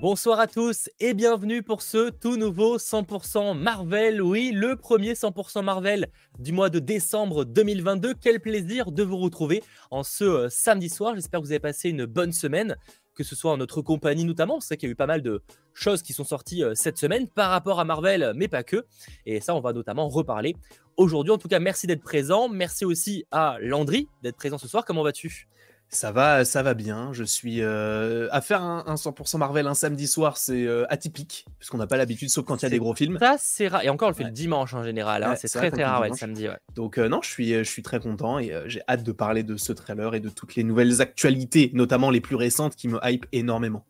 Bonsoir à tous et bienvenue pour ce tout nouveau 100% Marvel. Oui, le premier 100% Marvel du mois de décembre 2022. Quel plaisir de vous retrouver en ce euh, samedi soir. J'espère que vous avez passé une bonne semaine, que ce soit en notre compagnie notamment. C'est qu'il y a eu pas mal de choses qui sont sorties euh, cette semaine par rapport à Marvel, mais pas que. Et ça, on va notamment reparler aujourd'hui. En tout cas, merci d'être présent. Merci aussi à Landry d'être présent ce soir. Comment vas-tu? Ça va, ça va bien. Je suis euh, à faire un, 100% Marvel un samedi soir, c'est euh, atypique puisqu'on n'a pas l'habitude, sauf quand il y a des gros films. Ça c'est rare. Et encore, on le fait le dimanche en général. Hein. c'est très très rare le samedi. Donc euh, non, je suis, je suis très content et j'ai hâte de parler de ce trailer et de toutes les nouvelles actualités, notamment les plus récentes, qui me hype énormément.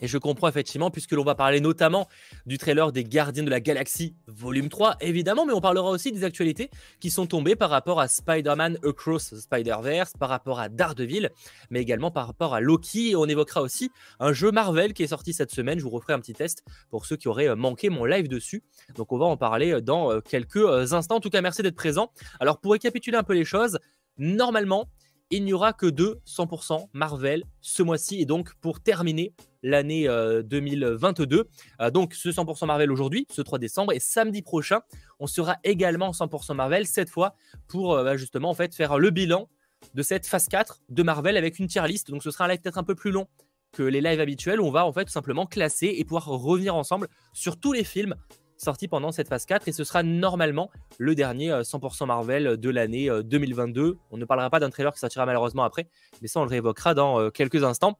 Et je comprends effectivement, puisque l'on va parler notamment du trailer des Gardiens de la Galaxie volume 3, évidemment, mais on parlera aussi des actualités qui sont tombées par rapport à Spider-Man Across Spider-Verse, par rapport à Daredevil, mais également par rapport à Loki. Et on évoquera aussi un jeu Marvel qui est sorti cette semaine. Je vous referai un petit test pour ceux qui auraient euh, manqué mon live dessus. Donc on va en parler euh, dans euh, quelques instants. En tout cas, merci d'être présent. Alors pour récapituler un peu les choses, normalement, il n'y aura que deux 100% Marvel ce mois-ci. Et donc, pour terminer l'année 2022, euh, euh, donc ce 100% Marvel aujourd'hui, ce 3 décembre, et samedi prochain, on sera également 100% Marvel, cette fois pour euh, bah, justement en fait faire le bilan de cette phase 4 de Marvel avec une tier list. Donc, ce sera un live peut-être un peu plus long que les lives habituels. On va en fait tout simplement classer et pouvoir revenir ensemble sur tous les films sorti pendant cette phase 4 et ce sera normalement le dernier 100% euh, Marvel de l'année 2022. Euh, On ne parlera pas d'un trailer qui sortira malheureusement après, mais ça on le réévoquera dans euh, quelques instants.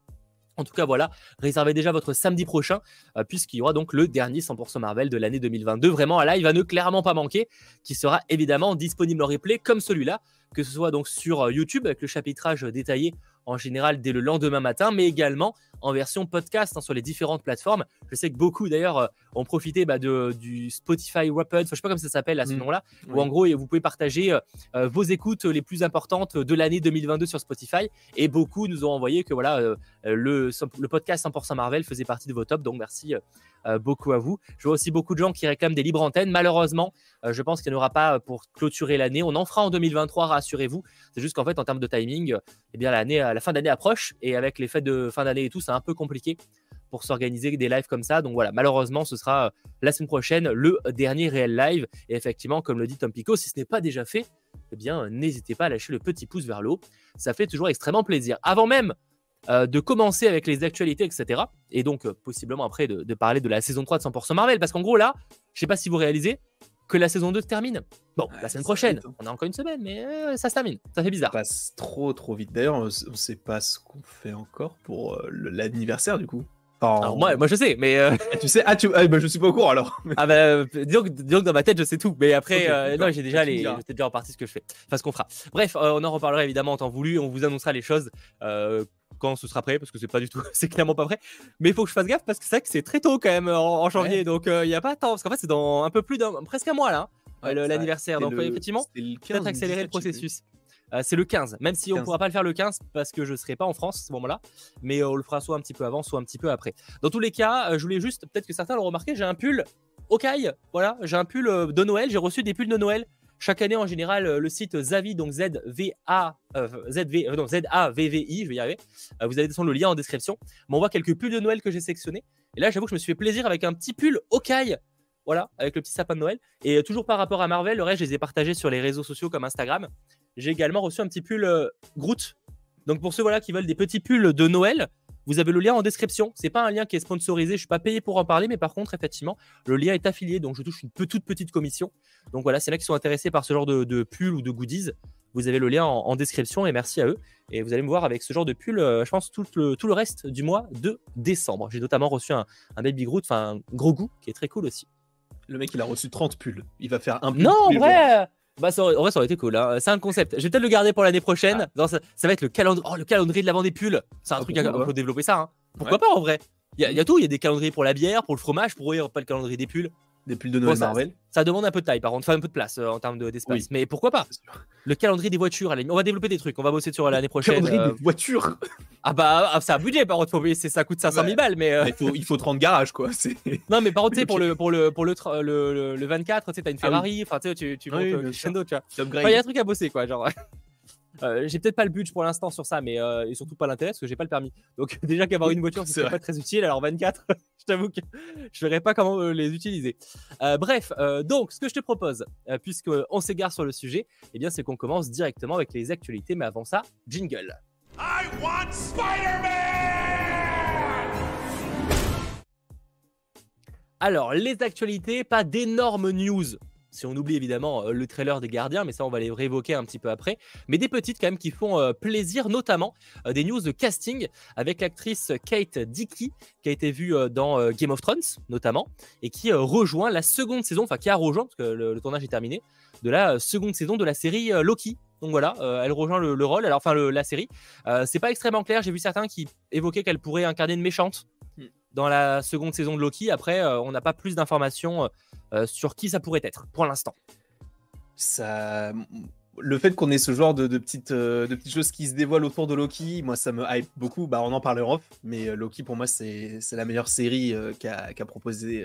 En tout cas, voilà, réservez déjà votre samedi prochain, puisqu'il y aura donc le dernier 100% Marvel de l'année 2022. Vraiment, là, il va ne clairement pas manquer, qui sera évidemment disponible en replay comme celui-là, que ce soit donc sur YouTube avec le chapitrage détaillé en général dès le lendemain matin, mais également en version podcast hein, sur les différentes plateformes. Je sais que beaucoup d'ailleurs euh, ont profité bah, de, du Spotify Wrapped, je sais pas comment ça s'appelle à ce mm. nom-là, où en gros vous pouvez partager euh, euh, vos écoutes les plus importantes de l'année 2022 sur Spotify. Et beaucoup nous ont envoyé que voilà le, le podcast 100% Marvel faisait partie de vos tops, donc merci beaucoup à vous. Je vois aussi beaucoup de gens qui réclament des libres antennes. Malheureusement, je pense qu'il n'y en aura pas pour clôturer l'année. On en fera en 2023, rassurez-vous. C'est juste qu'en fait, en termes de timing, eh bien la fin d'année approche et avec les fêtes de fin d'année et tout, un peu compliqué pour s'organiser des lives comme ça. Donc voilà, malheureusement, ce sera euh, la semaine prochaine le dernier réel live. Et effectivement, comme le dit Tom Pico, si ce n'est pas déjà fait, eh bien, n'hésitez pas à lâcher le petit pouce vers le haut. Ça fait toujours extrêmement plaisir. Avant même euh, de commencer avec les actualités, etc. Et donc, euh, possiblement après, de, parler de la saison 3 de 100% Marvel. Parce qu'en gros, là, je sais pas si vous réalisez, que la saison 2 termine. Bon, la semaine prochaine, on a encore une semaine, mais euh, ça se termine. Ça fait bizarre. Ça passe trop, trop vite. D'ailleurs, on ne sait pas ce qu'on fait encore pour l'anniversaire, du coup. moi, moi, je sais, mais. Ah, tu sais, ah, tu... Ah, bah, je suis pas au courant alors. ah, bah, disons, que dans ma tête, je sais tout. Mais après, non, j'ai déjà les. Déjà reparti ce que je fais. Enfin, ce qu'on fera. Bref, on en reparlera évidemment en temps voulu. On vous annoncera les choses quand ce sera prêt, parce que c'est pas du tout, c'est clairement pas prêt. Mais il faut que je fasse gaffe parce que c'est vrai que c'est très tôt quand même en, janvier, donc il n'y a pas tant, parce qu'en fait c'est dans un peu plus d'un, presque un mois là, hein, l'anniversaire. Donc effectivement, peut-être accélérer le processus. Euh, c'est le 15, même si on ne pourra pas le faire le 15 parce que je ne serai pas en France à ce moment-là, mais on le fera soit un petit peu avant, soit un petit peu après. Dans tous les cas, euh, je voulais juste, peut-être que certains l'ont remarqué, j'ai un pull Okai, voilà, j'ai un pull euh, de Noël, j'ai reçu des pulls de Noël chaque année, en général, euh, le site Zavi, donc Z-V-A, euh, euh, Z-A-V-V-I, je vais y arriver. vous allez descendre le lien en description. M'envoie quelques pulls de Noël que j'ai sélectionnés. Et là, j'avoue que je me suis fait plaisir avec un petit pull Hawkeye. Voilà, avec le petit sapin de Noël. Et toujours par rapport à Marvel, le reste, je les ai partagés sur les réseaux sociaux comme Instagram. J'ai également reçu un petit pull Groot. Donc pour ceux voilà, qui veulent des petits pulls de Noël, vous avez le lien en description. C'est pas un lien qui est sponsorisé, je suis pas payé pour en parler, mais par contre, effectivement, le lien est affilié, donc je touche une toute petite commission. Donc voilà, c'est là qui sont intéressés par ce genre de, pull ou de goodies. Vous avez le lien en, description et merci à eux. Et vous allez me voir avec ce genre de pull, euh, je pense, tout le, tout le reste du mois de décembre. J'ai notamment reçu un, Baby Groot, enfin un gros goût, qui est très cool aussi. Le mec, il a reçu 30 pulls. Il va faire un pull. Non, en vrai, bah, ça aurait, en vrai, ça aurait été cool. Hein. C'est un concept. Je vais peut-être le garder pour l'année prochaine. Ah. ça, va être le, calendrier, oh, le calendrier de l'avant des pulls. C'est un ah, truc, à, faut développer ça. Hein. Pourquoi pas en vrai Il y, a tout. Il y a des calendriers pour la bière, pour le fromage. Pour eux, pas le calendrier des pulls. De Noël Marvel. Ça, demande un peu de taille, par contre, enfin un peu de place euh, en termes d'espace. mais pourquoi pas? Le calendrier des voitures, on va développer des trucs, on va bosser sur l'année prochaine. Le calendrier euh. des voitures Ah bah, ah, c'est un budget, par contre, faut... ça coûte 500 000 balles, mais. Euh. Il, faut, il faut 30 garages, quoi. Non, mais par contre, pour le, pour le, pour le, le, le, 24, tu sais, t'as une ah Ferrari, enfin, tu tu, tu montes tu vois. Il y a un truc à bosser, quoi, genre. Euh, j'ai peut-être pas le budget pour l'instant sur ça, mais et surtout pas l'intérêt parce que j'ai pas le permis. Donc déjà qu'avoir une voiture, c'est pas très utile. Alors 24, je t'avoue que je verrai pas comment les utiliser. bref, donc ce que je te propose, puisque on s'égare sur le sujet, eh bien c'est qu'on commence directement avec les actualités. Mais avant ça, jingle. I want Alors, les actualités, pas d'énormes news. Si on oublie évidemment euh, le trailer des gardiens, mais ça on va les réévoquer un petit peu après. Mais des petites quand même qui font euh, plaisir, notamment euh, des news de casting avec l'actrice Kate Dickey, qui a été vue dans Game of Thrones notamment, et qui rejoint la seconde saison, enfin qui a rejoint, parce que le, tournage est terminé, de la seconde saison de la série Loki. Donc voilà, elle rejoint le, rôle, alors enfin la série. c'est pas extrêmement clair, j'ai vu certains qui évoquaient qu'elle pourrait incarner une méchante dans la seconde saison de Loki. Après, euh, on n'a pas plus d'informations euh, euh, sur qui ça pourrait être pour l'instant. Ça, le fait qu'on ait ce genre de, petites, de petites choses qui se dévoilent autour de Loki, moi ça me hype beaucoup. Bah, on en parlera off, mais Loki pour moi c'est la meilleure série qu'a proposé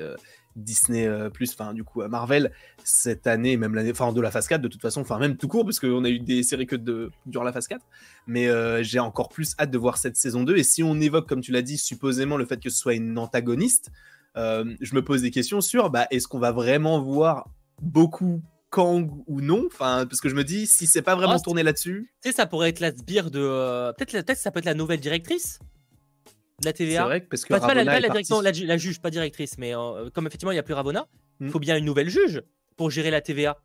Disney euh, plus, enfin du coup Marvel cette année, même l'année, enfin de la phase 4 de toute façon, enfin même tout court parce qu'on a eu des séries que de durant la phase 4, mais euh, j'ai encore plus hâte de voir cette saison 2 et si on évoque comme tu l'as dit supposément le fait que ce soit une antagoniste, euh, je me pose des questions sur bah, est-ce qu'on va vraiment voir beaucoup Kang ou non Enfin, parce que je me dis, si c'est pas vraiment oh, tourné là-dessus. Tu sais, ça pourrait être la sbire de. Peut-être peut ça peut être la nouvelle directrice la TVA. C'est vrai parce que pas, la, la, juge, pas directrice, mais euh, comme effectivement il n'y a plus Ravona, il hmm. faut bien une nouvelle juge pour gérer la TVA.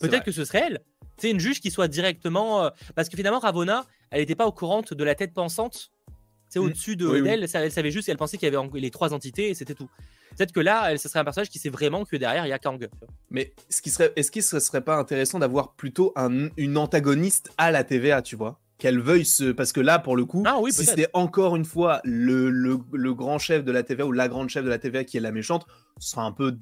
Peut-être que ce serait elle. C'est une juge qui soit directement. Euh, parce que finalement, Ravona, elle n'était pas au courant de la tête pensante. C'est hmm. au-dessus de, d'elle. Elle savait juste, elle pensait qu'il y avait les trois entités et c'était tout. Peut-être que là, elle, ce serait un personnage qui sait vraiment que derrière, il y a Kang. Mais ce qui serait, est-ce qu'il ne serait pas intéressant d'avoir plutôt un, une antagoniste à la TVA, tu vois? Qu'elle veuille se. Parce que là, pour le coup, ah si c'était encore une fois le, le, grand chef de la TVA ou la grande chef de la TVA qui est la méchante, ce sera un peu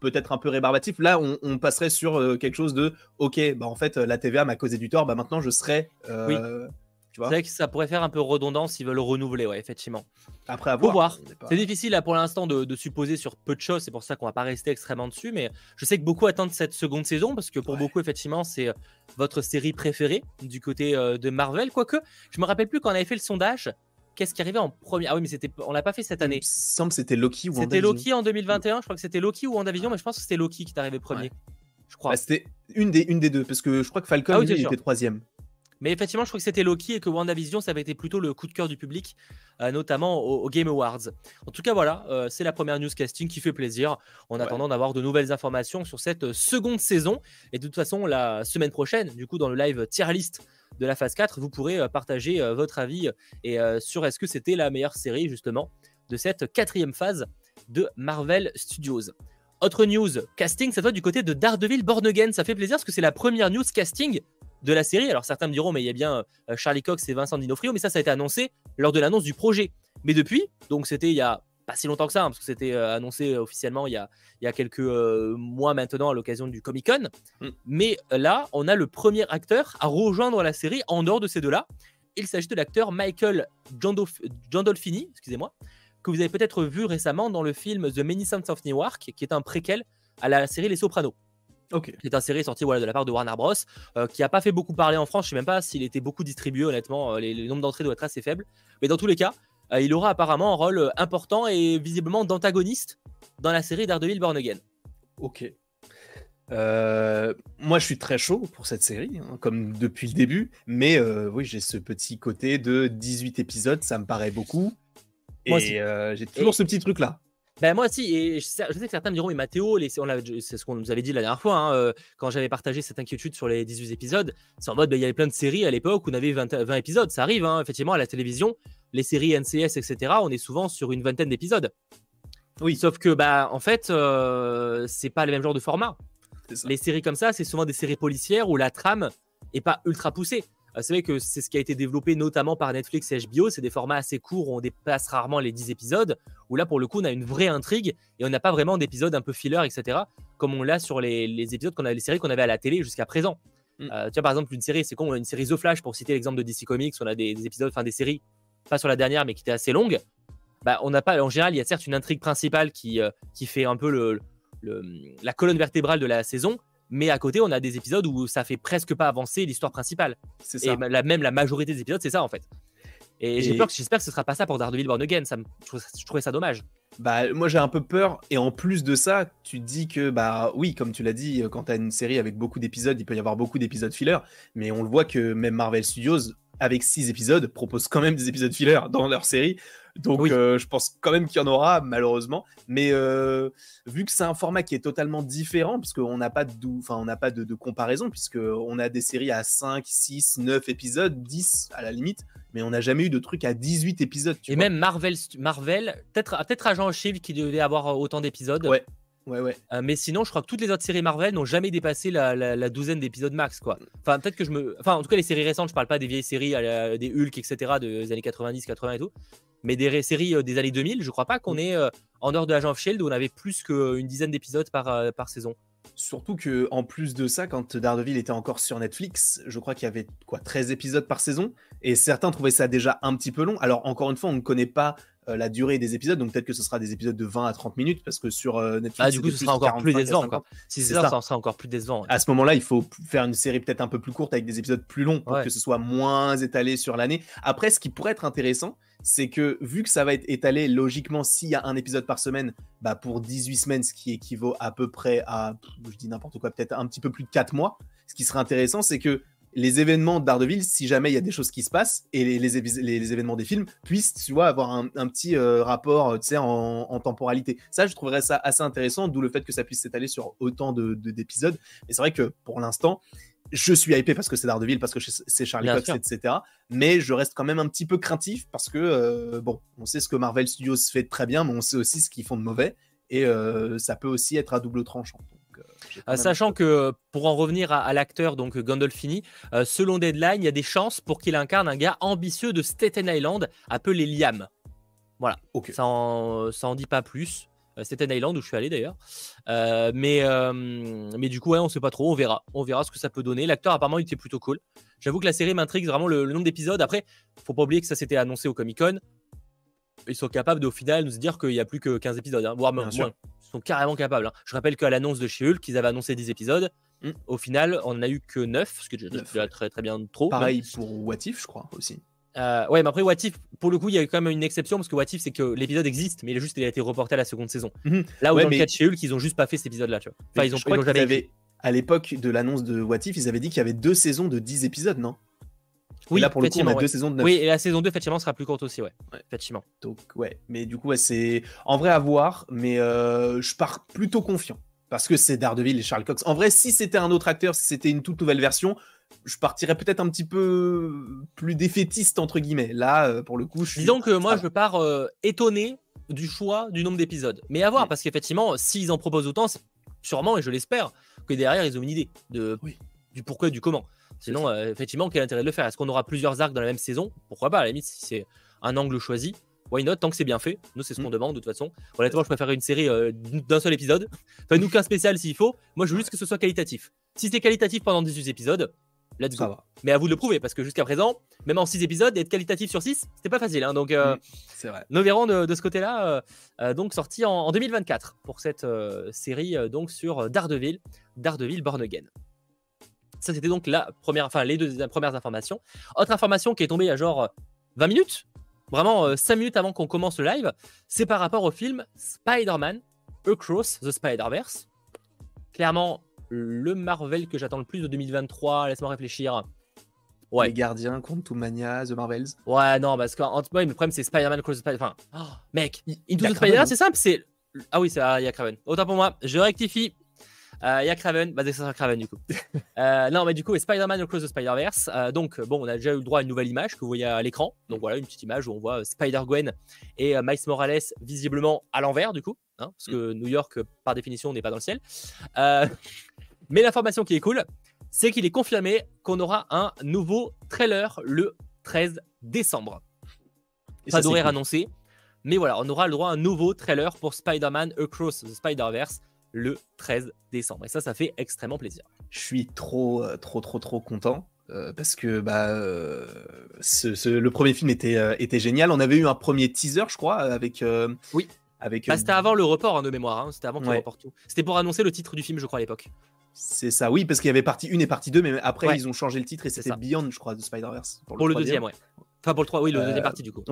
peut-être un peu rébarbatif. Là, on, passerait sur euh, quelque chose de OK, bah en fait, la TVA m'a causé du tort, bah maintenant je serai. Euh, c'est vrai que ça pourrait faire un peu redondant s'ils veulent renouveler, ouais, effectivement. Après avoir. voir. C'est difficile là pour l'instant de, supposer sur peu de choses, c'est pour ça qu'on va pas rester extrêmement dessus, mais je sais que beaucoup attendent cette seconde saison parce que pour beaucoup, effectivement, c'est euh, votre série préférée du côté euh, de Marvel. Quoique, je me rappelle plus quand on avait fait le sondage. Qu'est-ce qui arrivait en premier? Ah oui, mais c'était, on l'a pas fait cette année. Il me semble que c'était Loki ou C'était Loki en 2021. Je crois que c'était Loki ou WandaVision, mais je pense que c'était Loki qui est arrivé premier. Je crois. Bah, c'était une des, une des deux, parce que je crois que Falcon ah était troisième. Mais effectivement, je crois que c'était Loki et que WandaVision, ça avait été plutôt le coup de cœur du public, euh, notamment au, Game Awards. En tout cas, voilà, euh, c'est la première newscasting qui fait plaisir en attendant d'avoir de nouvelles informations sur cette seconde saison. Et de toute façon, la semaine prochaine, du coup, dans le live tier list de la phase 4, vous pourrez euh, partager votre avis et sur est-ce que c'était la meilleure série, justement, de cette quatrième phase de Marvel Studios. Autre news, casting, ça doit du côté de Daredevil Born Again. Ça fait plaisir parce que c'est la première news casting de la série. Alors certains me diront, mais il y a bien euh, Charlie Cox et Vincent Dinofrio, mais ça, ça a été annoncé lors de l'annonce du projet. Mais depuis, donc c'était il y a pas si longtemps que ça, hein, parce que c'était euh, annoncé officiellement il y a, il y a quelques euh, mois maintenant à l'occasion du Comic Con. Mm. Mais là, on a le premier acteur à rejoindre la série en dehors de ces deux-là. Il s'agit de l'acteur Michael Gandolfini, excusez-moi, que vous avez peut-être vu récemment dans le film The Many Saints of Newark, qui est un préquel à la série Les Sopranos. Okay. C'est un série sorti voilà, de la part de Warner Bros. Euh, qui n'a pas fait beaucoup parler en France. Je ne sais même pas s'il était beaucoup distribué, honnêtement. Euh, les, le nombre d'entrées doit être assez faible. Mais dans tous les cas, euh, il aura apparemment un rôle important et visiblement d'antagoniste dans la série Daredevil Born Again. Ok. moi, je suis très chaud pour cette série, hein, comme depuis le début. Mais oui, j'ai ce petit côté de 18 épisodes, ça me paraît beaucoup. et j'ai toujours ce petit truc-là. Ben moi aussi, et je sais, que certains me diront, mais Mathéo, c'est ce qu'on nous avait dit la dernière fois, hein, euh, quand j'avais partagé cette inquiétude sur les 18 épisodes, c'est en mode, ben, il y avait plein de séries à l'époque où on avait 20, 20 épisodes, ça arrive, hein, effectivement, à la télévision, les séries NCS, etc., on est souvent sur une vingtaine d'épisodes. Oui. Sauf que, bah, en fait, euh, c'est pas le même genre de format. Les séries comme ça, c'est souvent des séries policières où la trame est pas ultra poussée. Euh, c'est vrai que c'est ce qui a été développé notamment par Netflix et HBO. C'est des formats assez courts où on dépasse rarement les 10 épisodes. Où là, pour le coup, on a une vraie intrigue et on n'a pas vraiment d'épisodes un peu filler, etc. Comme on l'a sur les, épisodes qu'on a, les séries qu'on avait à la télé jusqu'à présent. Mm. Euh, tu vois, par exemple, une série, c'est con, une série The Flash, pour citer l'exemple de DC Comics, on a des, épisodes, enfin des séries, pas sur la dernière, mais qui étaient assez longues. Bah, on n'a pas, en général, il y a certes une intrigue principale qui, euh, qui fait un peu le, la colonne vertébrale de la saison, mais à côté, on a des épisodes où ça fait presque pas avancer l'histoire principale. C'est ça. Et la, même la majorité des épisodes, c'est ça en fait. Et, j'ai peur j'espère que ce sera pas ça pour Daredevil Born Again. Ça me, je, trouvais ça dommage. Bah, moi j'ai un peu peur, et en plus de ça, tu dis que, bah oui, comme tu l'as dit, euh, quand tu as une série avec beaucoup d'épisodes, il peut y avoir beaucoup d'épisodes filler, mais on le voit que même Marvel Studios, avec 6 épisodes, propose quand même des épisodes filler dans leur série. Donc Oui. euh, je pense quand même qu'il y en aura, malheureusement. Mais euh, vu que c'est un format qui est totalement différent, puisqu'on n'a pas, de, enfin, on n'a pas de, de comparaison, puisqu'on a des séries à 5, 6, 9 épisodes, 10 à la limite, mais on n'a jamais eu de truc à 18 épisodes. Tu et vois. même Marvel, Marvel peut-être peut-être Agent Shield qui devait avoir euh, autant d'épisodes. Ouais. Ouais, ouais. Euh, mais sinon, je crois que toutes les autres séries Marvel n'ont jamais dépassé la, la- la douzaine d'épisodes max, quoi. Enfin, peut-être que je me. Enfin, en tout cas, les séries récentes, je parle pas des vieilles séries, la- des Hulk, etc., des années 90, 80 et tout, mais des séries euh, des années 2000, je crois pas qu'on ait, euh, en dehors de Agent of Shield, où on avait plus qu'une dizaine d'épisodes par, euh, par saison. Surtout que en plus de ça, quand Daredevil était encore sur Netflix, je crois qu'il y avait quoi 13 épisodes par saison et certains trouvaient ça déjà un petit peu long. Alors encore une fois, on ne connaît pas euh, la durée des épisodes, donc peut-être que ce sera des épisodes de 20 à 30 minutes parce que sur euh, Netflix Ah, du coup, ce sera encore plus 45 à décevant, 50. quoi. Si C'est ça, ça. ça sera encore plus décevant. ouais. À ce moment-là, il faut faire une série peut-être un peu plus courte avec des épisodes plus longs pour Ouais. que ce soit moins étalé sur l'année. Après, ce qui pourrait être intéressant, c'est que vu que ça va être étalé logiquement, s'il y a un épisode par semaine, bah pour 18 semaines, ce qui équivaut à peu près à, je dis n'importe quoi, peut-être un petit peu plus de 4 mois, ce qui serait intéressant, c'est que les événements de Daredevil, si jamais il y a des choses qui se passent, et les, les, évis- les- les événements des films puissent, tu vois, avoir un, un petit euh, rapport, tu sais, en, en temporalité. Ça, je trouverais ça assez intéressant, d'où le fait que ça puisse s'étaler sur autant de- de- d'épisodes. Et c'est vrai que pour l'instant, je suis hypé parce que c'est Daredevil, parce que c'est Charlie Cox, etc. Mais je reste quand même un petit peu craintif parce que, euh, bon, on sait ce que Marvel Studios fait de très bien, mais on sait aussi ce qu'ils font de mauvais. Et euh, ça peut aussi être à double tranchant. Euh, Euh, sachant que pour en revenir à, à l'acteur donc Gandolfini, euh, selon Deadline, il y a des chances pour qu'il incarne un gars ambitieux de Staten Island appelé Liam. Voilà. Ok. Ça en, ça en dit pas plus. Euh, Staten Island où je suis allé d'ailleurs. Euh, mais, euh, mais du coup, ouais, on sait pas trop. On verra. On verra ce que ça peut donner. L'acteur apparemment il était plutôt cool. J'avoue que la série m'intrigue vraiment le, le nombre d'épisodes. Après, faut pas oublier que ça s'était annoncé au Comic Con. Ils sont capables de, au final nous dire qu'il y a plus que 15 épisodes, hein, voire Bien moins. sûr. Ils sont carrément capables. hein. Je rappelle qu'à l'annonce de chez Hulk, ils avaient annoncé 10 épisodes. Mm. Au final, on n'a eu que 9, ce qui est déjà très, très bien trop. Pareil pour What If, je crois aussi. Euh, ouais, mais après, What If, pour le coup, il y a quand même une exception parce que What If, c'est que l'épisode existe, mais il a juste il a été reporté à la seconde saison. Mhm. Là où Ouais, dans mais- le cas de chez Hulk, ils ont juste pas fait cet épisode-là, tu vois. Enfin, Mais ils ont, je ils crois jamais écrit. avaient, à l'époque de l'annonce de What If, ils avaient dit qu'il y avait deux saisons de 10 épisodes, non? Et Oui, là, pour le coup, on a ouais. deux saisons de 9. Oui, et la saison 2, effectivement, sera plus courte aussi, ouais. Ouais. Effectivement. Donc, ouais. Mais du coup, ouais, c'est en vrai à voir, mais euh, je pars plutôt confiant. Parce que c'est Daredevil et Charles Cox. En vrai, si c'était un autre acteur, si c'était une toute nouvelle version, je partirais peut-être un petit peu plus défaitiste, entre guillemets. Là, euh, pour le coup, je suis. Disons que moi, je pars euh, étonné du choix du nombre d'épisodes. Mais à voir, Oui. parce qu'effectivement, s'ils en proposent autant, c'est sûrement, et je l'espère, que derrière, ils ont une idée de, Oui. du pourquoi et du comment. Sinon, euh, effectivement, quel intérêt de le faire? Est-ce qu'on aura plusieurs arcs dans la même saison? Pourquoi pas, à la limite, si c'est un angle choisi. Why not? Tant que c'est bien fait. Nous, c'est ce qu'on Mm. demande de toute façon. Honnêtement, je préfère une série euh, d'un seul épisode. Faites-nous qu'un spécial s'il faut. Moi, je veux juste que ce soit qualitatif. Si c'est qualitatif pendant 18 épisodes, let's go. Mais à vous de le prouver, parce que jusqu'à présent, même en 6 épisodes, être qualitatif sur 6, c'était pas facile. hein. donc, euh, Mm. C'est vrai. nous verrons de, de ce côté-là, euh, donc sorti en, en 2024 pour cette série donc sur Daredevil, Daredevil Born Again. Ça c'était donc la première, enfin les deux premières informations. Autre information qui est tombée à genre euh, 20 minutes, vraiment euh, 5 minutes avant qu'on commence le live, c'est par rapport au film Spider-Man Across the Spider-Verse. Clairement, le Marvel que j'attends le plus de 2023, laisse-moi réfléchir. Ouais. Les Gardiens, Quantumania, The Marvels. Ouais, non, parce qu'en ouais, le problème, c'est Spider-Man Cross the Spider. Enfin, oh, mec, Il Into y a the Spider, c'est simple, c'est. Ah oui, c'est ah, il y a Kraven. Autant pour moi, je rectifie. Euh, Il y a Kraven, bah, c'est ça sera Kraven du coup. Euh, non, mais du coup, et Spider-Man Across the Spider-Verse. euh, donc, bon, on a déjà eu le droit à une nouvelle image que vous voyez à l'écran. Donc voilà, une petite image où on voit euh, Spider-Gwen et euh, Miles Morales visiblement à l'envers du coup, hein, parce que New York, euh, par définition, n'est pas dans le ciel. Euh, mais l'information qui est cool, c'est qu'il est confirmé qu'on aura un nouveau trailer le 13 décembre Et pas d'horaire cool. annoncé. Mais voilà, on aura le droit à un nouveau trailer pour Spider-Man Across the Spider-Verse le 13 décembre. Et ça, ça fait extrêmement plaisir. Je suis trop, euh, trop, trop, trop content. euh, parce que bah, euh, ce- ce- le premier film était, euh, était génial. On avait eu un premier teaser, je crois, avec, Oui. avec. Bah, c'était avant le report hein, de mémoire, hein, c'était avant qu'il Ouais. reporte tout. C'était pour annoncer le titre du film, je crois, à l'époque. C'est ça, oui, parce qu'il y avait partie 1 et partie 2, mais après Ouais. ils ont changé le titre et C'est c'était. Beyond, je crois, de Spider-Verse. Pour le deuxième, ouais. Enfin, pour le 3, oui, le deuxième partie du coup.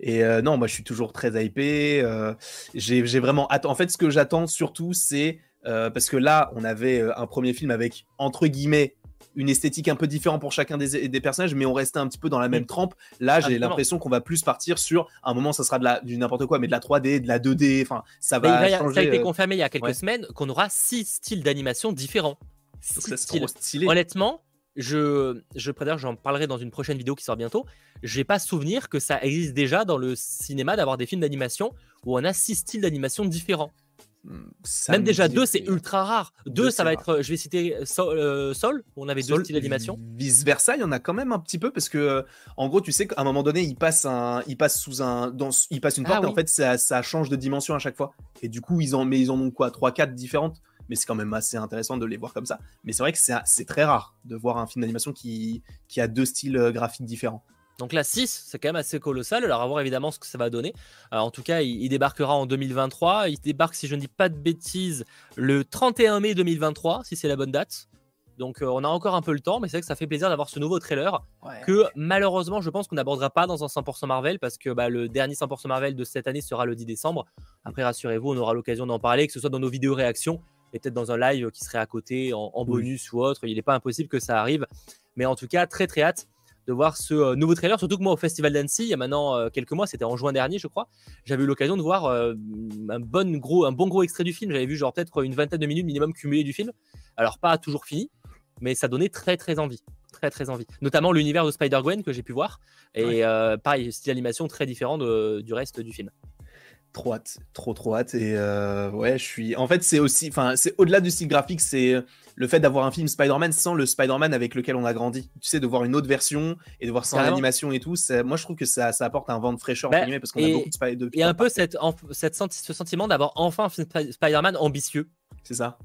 Et euh, non, moi je suis toujours très hypé. euh, j'ai vraiment. En fait, ce que j'attends surtout, c'est euh, parce que là, on avait un premier film avec entre guillemets une esthétique un peu différente pour chacun des, des personnages, mais on restait un petit peu dans la même Mm. trempe. Là, j'ai l'impression qu'on va plus partir sur à un moment, ça sera de la, du n'importe quoi, mais de la 3D, de la 2D. Enfin, ça va changer. ça a été confirmé il y a quelques ouais. semaines qu'on aura six styles d'animation différents. donc Six ça, trop stylé. Honnêtement, je, je préfère, j'en parlerai dans une prochaine vidéo qui sort bientôt. J'ai pas souvenir que ça existe déjà dans le cinéma d'avoir des films d'animation où on a six styles d'animation différents. Ça Même me déjà deux, c'est ultra rare. Deux, Deux, ça va rare. être, je vais citer Sol, euh, Sol, où on avait deux Sol, styles d'animation. Vice versa, il y en a quand même un petit peu parce que, euh, en gros, tu sais qu'à un moment donné, il passe un, il passe sous un, dans, il passe une Ah porte et en fait, ça, ça change de dimension à chaque fois. Et du coup, ils en, mais ils en ont quoi, trois, quatre différentes? Mais c'est quand même assez intéressant de les voir comme ça. Mais c'est vrai que c'est, très rare de voir un film d'animation qui, qui a deux styles euh, graphiques différents. Donc là, 6, c'est quand même assez colossal. Alors, à voir évidemment ce que ça va donner. Euh, en tout cas, il, il débarquera en 2023. Il débarque, si je ne dis pas de bêtises, le 31 mai 2023, si c'est la bonne date. Donc, euh, on a encore un peu le temps, mais c'est vrai que ça fait plaisir d'avoir ce nouveau trailer que malheureusement, je pense qu'on n'abordera pas dans un 100% Marvel parce que bah, le dernier 100% Marvel de cette année sera le 10 décembre. Après, rassurez-vous, on aura l'occasion d'en parler, que ce soit dans nos vidéos réactions et peut-être dans un live qui serait à côté en, en Oui. bonus ou autre. Il n'est pas impossible que ça arrive. Mais en tout cas, très très hâte de voir ce euh, nouveau trailer. Surtout que moi, au Festival d'Annecy, il y a maintenant euh, quelques mois, c'était en juin dernier, je crois, j'avais eu l'occasion de voir euh, un, bon gros, un bon gros extrait du film. J'avais vu genre peut-être une vingtaine de minutes minimum cumulées du film. Alors, pas toujours fini, mais ça donnait très très envie. Très très envie. Notamment l'univers de Spider-Gwen que j'ai pu voir. Et euh, pareil, style d'animation très différent de- du reste du film. Trop hâte, trop trop hâte. Et euh, ouais, je suis. En fait, c'est aussi. Enfin, c'est au-delà du style graphique, c'est le fait d'avoir un film Spider-Man sans le Spider-Man avec lequel on a grandi. Tu sais, de voir une autre version et de voir ça en Carrément. animation et tout. ça- Moi, je trouve que ça, ça apporte un vent de fraîcheur, Bah, parce qu'on a beaucoup de Spider-Man. Et un peu cette, en- cette senti- ce sentiment d'avoir enfin un film Spi- Spider-Man ambitieux. C'est ça.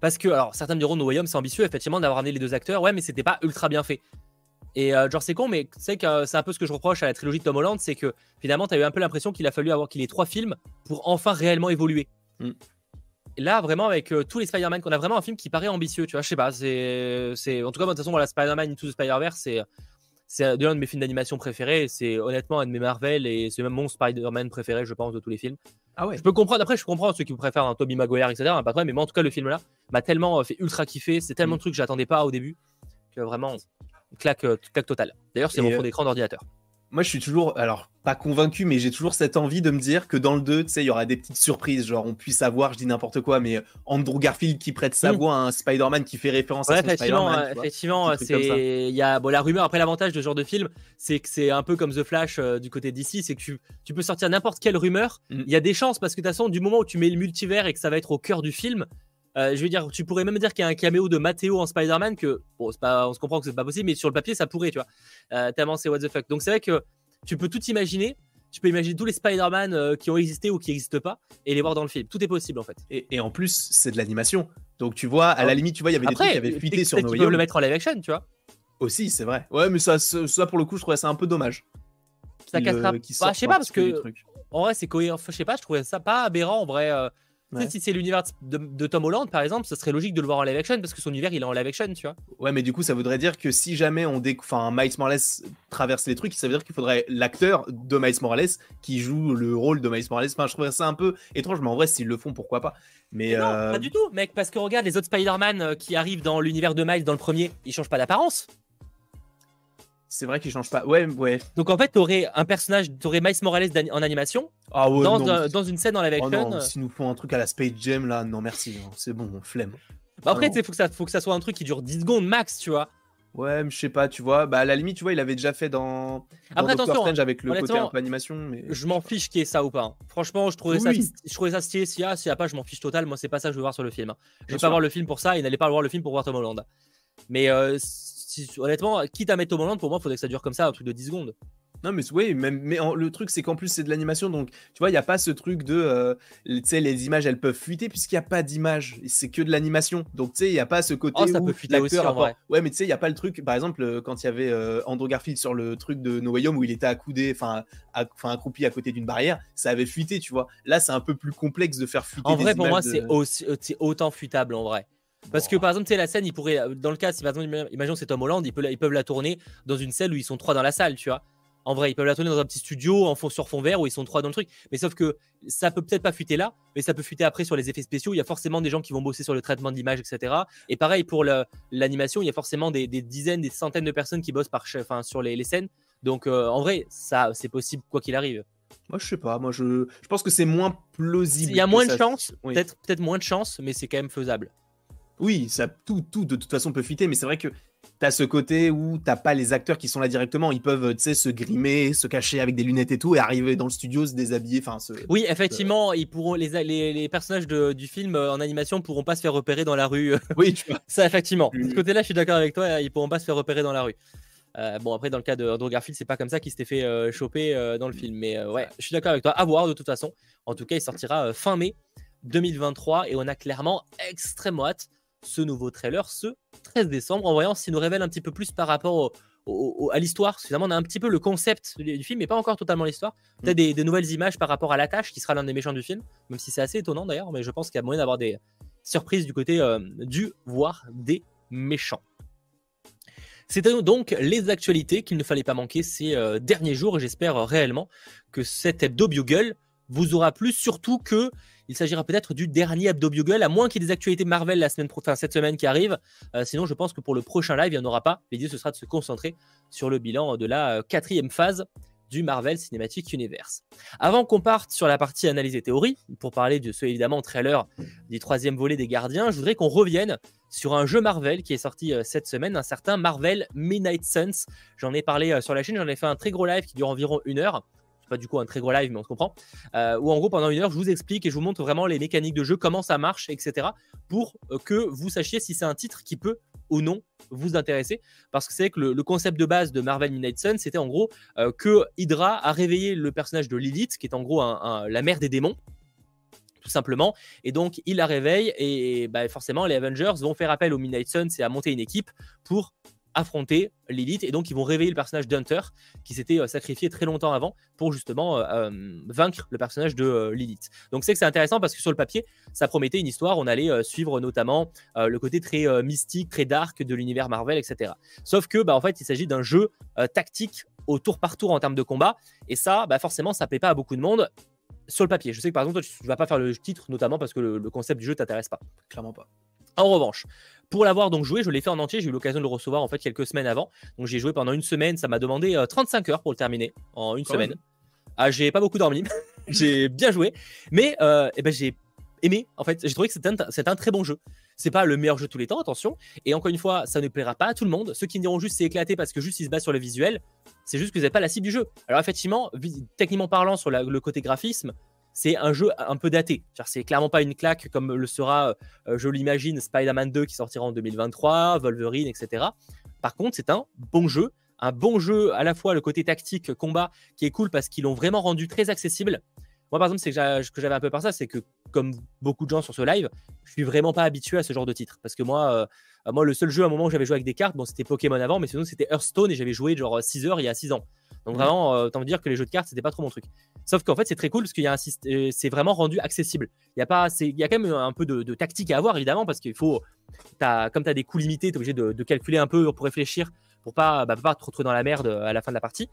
Parce que, alors, certains diront, No Way Home, c'est ambitieux, effectivement, d'avoir amené les deux acteurs. Ouais, mais c'était pas ultra bien fait. Et euh, genre, c'est con, mais tu sais que euh, c'est un peu ce que je reproche à la trilogie de Tom Holland, c'est que finalement, tu as eu un peu l'impression qu'il a fallu avoir qu'il ait trois films pour enfin réellement évoluer. Mm. Et là, vraiment, avec euh, tous les Spider-Man, qu'on a vraiment un film qui paraît ambitieux, tu vois, je sais pas, c'est. c'est- En tout cas, de toute façon, voilà, Spider-Man Into the Spider-Verse, c'est. C'est l'un de mes films d'animation préférés, c'est honnêtement un de mes Marvel et c'est même mon Spider-Man préféré, je pense, de tous les films. Ah ouais. Je peux comprendre, après, je comprends ceux qui préfèrent un Tobey Maguire, etc. hein, Pas problème, mais moi, en tout cas, le film-là m'a tellement euh, fait ultra kiffer. C'est tellement Mm. de trucs que j'attendais pas au début que vraiment, claque, euh, claque totale. D'ailleurs, c'est mon euh, fond d'écran d'ordinateur. Moi, je suis toujours, alors pas convaincu, mais j'ai toujours cette envie de me dire que dans le 2, tu sais, il y aura des petites surprises, genre on puisse avoir, je dis n'importe quoi, mais Andrew Garfield qui prête sa Mm. voix à un Spider-Man qui fait référence Ouais, à Spider-Man. euh, effectivement, c'est il y a bon la rumeur après l'avantage de ce genre de film, c'est que c'est un peu comme The Flash euh, du côté d'ici, c'est que tu, tu peux sortir n'importe quelle rumeur, il Mm. y a des chances parce que de toute façon du moment où tu mets le multivers et que ça va être au cœur du film, euh, je veux dire, tu pourrais même dire qu'il y a un caméo de Matteo en Spider-Man que bon, pas on se comprend que c'est pas possible mais sur le papier ça pourrait, tu vois. Euh, tellement c'est what the fuck. Donc c'est vrai que tu peux tout imaginer. Tu peux imaginer tous les Spider-Man euh, qui ont existé ou qui n'existent pas et les voir dans le film. Tout est possible en fait. Et, et en plus, c'est de l'animation. Donc tu vois, à la Ah. limite, tu vois, il y avait des trucs qui avaient fuité sur qu'ils No Way peuvent Home. le mettre en live action, tu vois. Aussi, c'est vrai. Ouais, mais ça, ça, pour le coup, je trouvais ça un peu dommage. Ça cassera. euh, Bah, je sais pas parce que. En vrai, c'est cohérent. Je sais pas, je trouvais ça pas aberrant en vrai. Tu sais, Ouais. Si c'est l'univers de, de Tom Holland, par exemple, ça serait logique de le voir en live action parce que son univers il est en live action, tu vois. Ouais, mais du coup, ça voudrait dire que si jamais on déc... enfin, Miles Morales traverse les trucs, ça veut dire qu'il faudrait l'acteur de Miles Morales qui joue le rôle de Miles Morales. Enfin, je trouvais ça un peu étrange, mais en vrai, s'ils le font, pourquoi pas. Mais Non, euh, pas du tout, mec, parce que regarde les autres Spider-Man euh, qui arrivent dans l'univers de Miles dans le premier, ils changent pas d'apparence. C'est vrai qu'ils changent pas. Ouais, ouais. Donc en fait, t'aurais un personnage, t'aurais Miles Morales en animation Ah ouais, dans, non. un- dans une scène en live Oh action. non, euh, s'ils nous font un truc à la Space Jam là, non merci, non, c'est bon, on flemme. bah après, sais, faut que ça, faut que ça soit un truc qui dure 10 secondes max, tu vois. Ouais, mais je sais pas, tu vois, bah à la limite, tu vois, il avait déjà fait dans, dans Après, Doctor attention, Strange avec le côté un peu animation, mais Je m'en fiche qu'il y ait ça ou pas. hein. Franchement, je trouvais, ça, je trouvais ça stylé. S'il y a, s'il y a pas, je m'en fiche total. Moi, c'est pas ça que je veux voir sur le film. hein. Je vais sûr. pas voir le film pour ça et n'allez pas voir le film pour voir Tom Holland. Mais euh, si- honnêtement, quitte à mettre Tom Holland, pour moi, il faudrait que ça dure comme ça, un truc de 10 secondes. Non, mais oui, même, mais le truc, c'est qu'en plus, c'est de l'animation. Donc, tu vois, il n'y a pas ce truc de. Euh, tu sais, les images, elles peuvent fuiter puisqu'il n'y a pas d'image. C'est que de l'animation. Donc, tu sais, il n'y a pas ce côté. Oh, ça peut fuiter aussi, en vrai. Ouais, mais tu sais, il n'y a pas le truc. Par exemple, euh, quand il y avait euh, Andrew Garfield sur le truc de No Way Home où il était accoudé, enfin, accroupi à côté d'une barrière, ça avait fuité, tu vois. Là, c'est un peu plus complexe de faire fuiter. En vrai, pour moi, c'est autant fuitable, en vrai. Parce que par exemple, tu sais, la scène, il pourrait, dans le cas, si par exemple, imaginons c'est Tom Holland, ils peuvent, ils peuvent la tourner dans une salle où ils sont trois dans la salle, tu vois. En vrai, ils peuvent la tourner dans un petit studio en fond, sur fond vert où ils sont trois dans le truc. Mais sauf que ça peut peut-être pas fuiter là, mais ça peut fuiter après sur les effets spéciaux. Il y a forcément des gens qui vont bosser sur le traitement de l'image, etc. Et pareil pour l'animation, il y a forcément des, dizaines, des centaines de personnes qui bossent par, enfin, sur les, scènes. Donc euh, en vrai, ça, c'est possible quoi qu'il arrive. Moi, je sais pas. Moi, je, je pense que c'est moins plausible. Il y a moins de chance, peut-être peut-être moins de chance, mais c'est quand même faisable. Oui, ça, tout, tout de toute façon peut fuiter, mais c'est vrai que t'as ce côté où t'as pas les acteurs qui sont là directement. Ils peuvent, tu sais, se grimer, se cacher avec des lunettes et tout, et arriver dans le studio, se déshabiller. Enfin, Oui, effectivement, ils pourront, les, les, personnages du film euh, en animation pourront pas se faire repérer dans la rue. Oui, tu vois. Ça, effectivement. De ce côté-là, je suis d'accord avec toi. Ils pourront pas se faire repérer dans la rue. Euh, bon, après, dans le cas de Andrew Garfield, c'est pas comme ça qu'il s'était fait euh, choper dans le film. Mais ouais, je suis d'accord avec toi. À voir de toute façon. En tout cas, il sortira fin mai 2023 et on a clairement extrêmement hâte ce nouveau trailer ce 13 décembre, en voyant s'il nous révèle un petit peu plus par rapport à l'histoire. Finalement, on a un petit peu le concept du, film, mais pas encore totalement l'histoire. Peut-être mm. des, nouvelles images par rapport à la tâche, qui sera l'un des méchants du film, même si c'est assez étonnant d'ailleurs, mais je pense qu'il y a moyen d'avoir des surprises du côté euh, du, voire des méchants. C'était donc les actualités qu'il ne fallait pas manquer ces euh, derniers jours et j'espère réellement que cet hebdo Bugle vous aura plu, surtout que il s'agira peut-être du dernier Hebdo Bugle, à moins qu'il y ait des actualités Marvel la semaine cette semaine qui arrive. Euh, sinon, je pense que pour le prochain live, il n'y en aura pas. L'idée, ce sera de se concentrer sur le bilan de la euh, quatrième phase du Marvel Cinematic Universe. Avant qu'on parte sur la partie analyse et théorie, pour parler de ce évidemment trailer du troisième volet des Gardiens, je voudrais qu'on revienne sur un jeu Marvel qui est sorti euh, cette semaine, un certain Marvel Midnight Suns. J'en ai parlé sur la chaîne, j'en ai fait un très gros live qui dure environ une heure pas du coup un très gros live, mais on se comprend. Euh, où en gros, pendant une heure, je vous explique et je vous montre vraiment les mécaniques de jeu, comment ça marche, etc. Pour euh, que vous sachiez si c'est un titre qui peut ou non vous intéresser. Parce que c'est que le, concept de base de Marvel Midnight Sun, c'était en gros euh, que Hydra a réveillé le personnage de Lilith, qui est en gros la mère des démons tout simplement. Et donc, il la réveille et bah, forcément, les Avengers vont faire appel au Midnight Sun, c'est à monter une équipe pour affronter Lilith et donc ils vont réveiller le personnage d'Hunter qui s'était euh, sacrifié très longtemps avant pour justement euh, euh, vaincre le personnage de Lilith. Donc c'est que c'est intéressant parce que sur le papier ça promettait une histoire, on allait suivre notamment le côté très mystique, très dark de l'univers Marvel, etc. Sauf que bah, en fait il s'agit d'un jeu tactique au tour par tour en termes de combat et ça bah, forcément ça plaît pas à beaucoup de monde sur le papier. Je sais que par exemple toi tu vas pas faire le titre notamment parce que le, le concept du jeu t'intéresse pas. Clairement pas. En revanche, pour l'avoir donc joué, je l'ai fait en entier. J'ai eu l'occasion de le recevoir en fait quelques semaines avant. Donc j'ai joué pendant une semaine. Ça m'a demandé 35 euh, heures pour le terminer en une semaine. Ah, j'ai pas beaucoup dormi. j'ai bien joué, mais euh, eh ben, j'ai aimé. En fait, j'ai trouvé que c'est un, un, très bon jeu. C'est pas le meilleur jeu de tous les temps, attention. Et encore une fois, ça ne plaira pas à tout le monde. Ceux qui me diront juste c'est éclaté parce que juste il se base sur le visuel, c'est juste que vous n'êtes pas la cible du jeu. Alors effectivement, techniquement parlant, sur le côté graphisme, c'est un jeu un peu daté. C'est clairement pas une claque comme le sera, euh, je l'imagine, Spider-Man 2 qui sortira en 2023, Wolverine, etc. Par contre, c'est un bon jeu, un bon jeu à la fois le côté tactique, combat, qui est cool parce qu'ils l'ont vraiment rendu très accessible. Moi, par exemple, c'est que j'avais un peu par ça, c'est que comme beaucoup de gens sur ce live, je suis vraiment pas habitué à ce genre de titre. Parce que moi, euh, moi le seul jeu à un moment où j'avais joué avec des cartes, bon, c'était Pokémon avant, mais sinon c'était Hearthstone et j'avais joué genre 6 heures il y a 6 ans. Donc mmh. vraiment, euh, autant dire que les jeux de cartes, c'était pas trop mon truc. Sauf qu'en fait, c'est très cool parce qu'il y a un euh, c'est vraiment rendu accessible. Il y a pas, il y a quand même un peu de, tactique à avoir évidemment parce qu'il faut, as, comme tu as des coûts limités, tu es obligé de, calculer un peu pour réfléchir pour pas, bah, pas te retrouver dans la merde à la fin de la partie.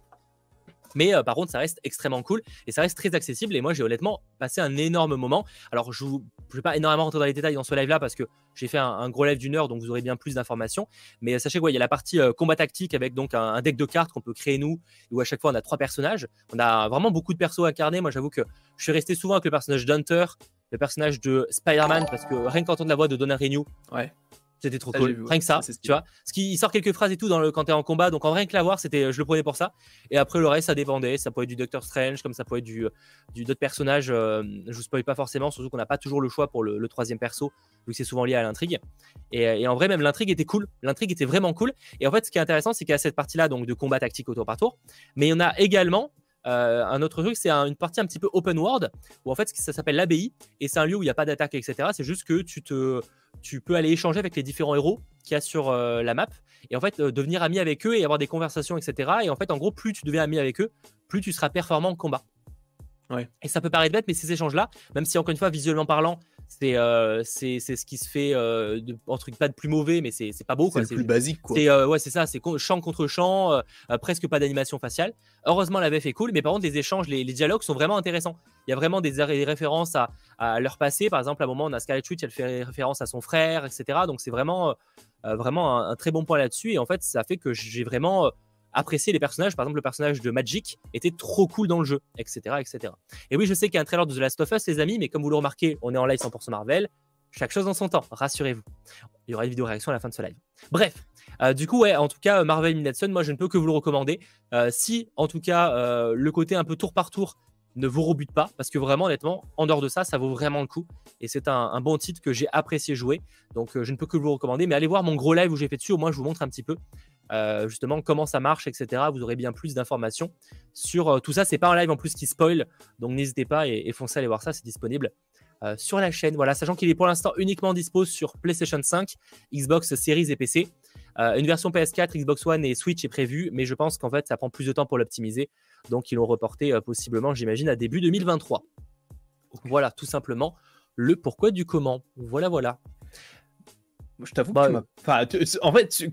Mais euh, par contre, ça reste extrêmement cool et ça reste très accessible. Et moi, j'ai honnêtement passé un énorme moment. Alors, je ne vais pas énormément rentrer dans les détails dans ce live-là parce que j'ai fait un, gros live d'une heure, donc vous aurez bien plus d'informations. Mais euh, sachez qu'il y a la partie euh, combat tactique avec donc un, deck de cartes qu'on peut créer nous, où à chaque fois on a trois personnages. On a vraiment beaucoup de persos incarnés. Moi, j'avoue que je suis resté souvent avec le personnage d'Hunter, le personnage de Spider-Man, parce que rien qu'entendre la voix de Donna Renew, ouais C'était trop cool. rien que ça, tu vois. Ce qui sort quelques phrases et tout dans le, quand t'es en combat. Donc en rien que la voir, c'était, je le prenais pour ça. Et après le reste, ça dépendait. Ça pouvait être du Doctor Strange, comme ça pouvait être du, du d'autres personnages. Euh, je vous spoil pas forcément, surtout qu'on n'a pas toujours le choix pour le, troisième perso, vu que c'est souvent lié à l'intrigue. Et, en vrai, même l'intrigue était cool. L'intrigue était vraiment cool. Et en fait, ce qui est intéressant, c'est qu'il y a cette partie-là donc de combat tactique au tour par tour, mais il y en a également euh, un autre truc, c'est une partie un petit peu open world où en fait ça s'appelle l'abbaye et c'est un lieu où il n'y a pas d'attaque, etc. C'est juste que tu, te, tu peux aller échanger avec les différents héros qu'il y a sur euh, la map et en fait euh, devenir ami avec eux et avoir des conversations, etc. Et en fait, en gros, plus tu deviens ami avec eux, plus tu seras performant en combat. Et ça peut paraître bête, mais ces échanges-là, même si encore une fois, visuellement parlant, c'est euh, c'est ce qui se fait euh, de, entre pas de plus mauvais mais c'est pas beau c'est le plus basique quoi. c'est euh, ouais c'est ça c'est champ contre champ euh, presque pas d'animation faciale. Heureusement la VF est cool mais par contre les échanges les, les dialogues sont vraiment intéressants. Il y a vraiment des, des références à, à, leur passé. Par exemple à un moment on a Scarlet Witch elle fait référence à son frère etc donc c'est vraiment vraiment un, un, très bon point là-dessus. Et en fait ça fait que j'ai vraiment apprécier les personnages. Par exemple, le personnage de Magic était trop cool dans le jeu, etc. etc. Et oui, je sais qu'il y a un trailer de The Last of Us, les amis, mais comme vous le remarquez, on est en live 100% Marvel. Chaque chose dans son temps, rassurez-vous. Il y aura une vidéo réaction à la fin de ce live. Bref, euh, du coup, ouais, en tout cas, Marvel Midnight moi je ne peux que vous le recommander. Euh, si, en tout cas, euh, le côté un peu tour par tour ne vous rebute pas, parce que vraiment, honnêtement, en dehors de ça, ça vaut vraiment le coup. Et c'est un, bon titre que j'ai apprécié jouer. Donc, je ne peux que vous le recommander. Mais allez voir mon gros live où j'ai fait dessus, au moins je vous montre un petit peu. Euh, justement comment ça marche, etc. Vous aurez bien plus d'informations sur euh, tout ça. C'est pas un live en plus qui spoil, donc n'hésitez pas et, foncez aller voir ça, c'est disponible euh, sur la chaîne. Voilà, sachant qu'il est pour l'instant uniquement dispo sur PlayStation 5, Xbox Series et PC. une version PS4, Xbox One et Switch est prévue, mais je pense qu'en fait ça prend plus de temps pour l'optimiser, donc ils l'ont reporté possiblement, j'imagine, à début 2023. Voilà, tout simplement le pourquoi du comment. Voilà, voilà. Je t'avoue que bah, enfin, en fait,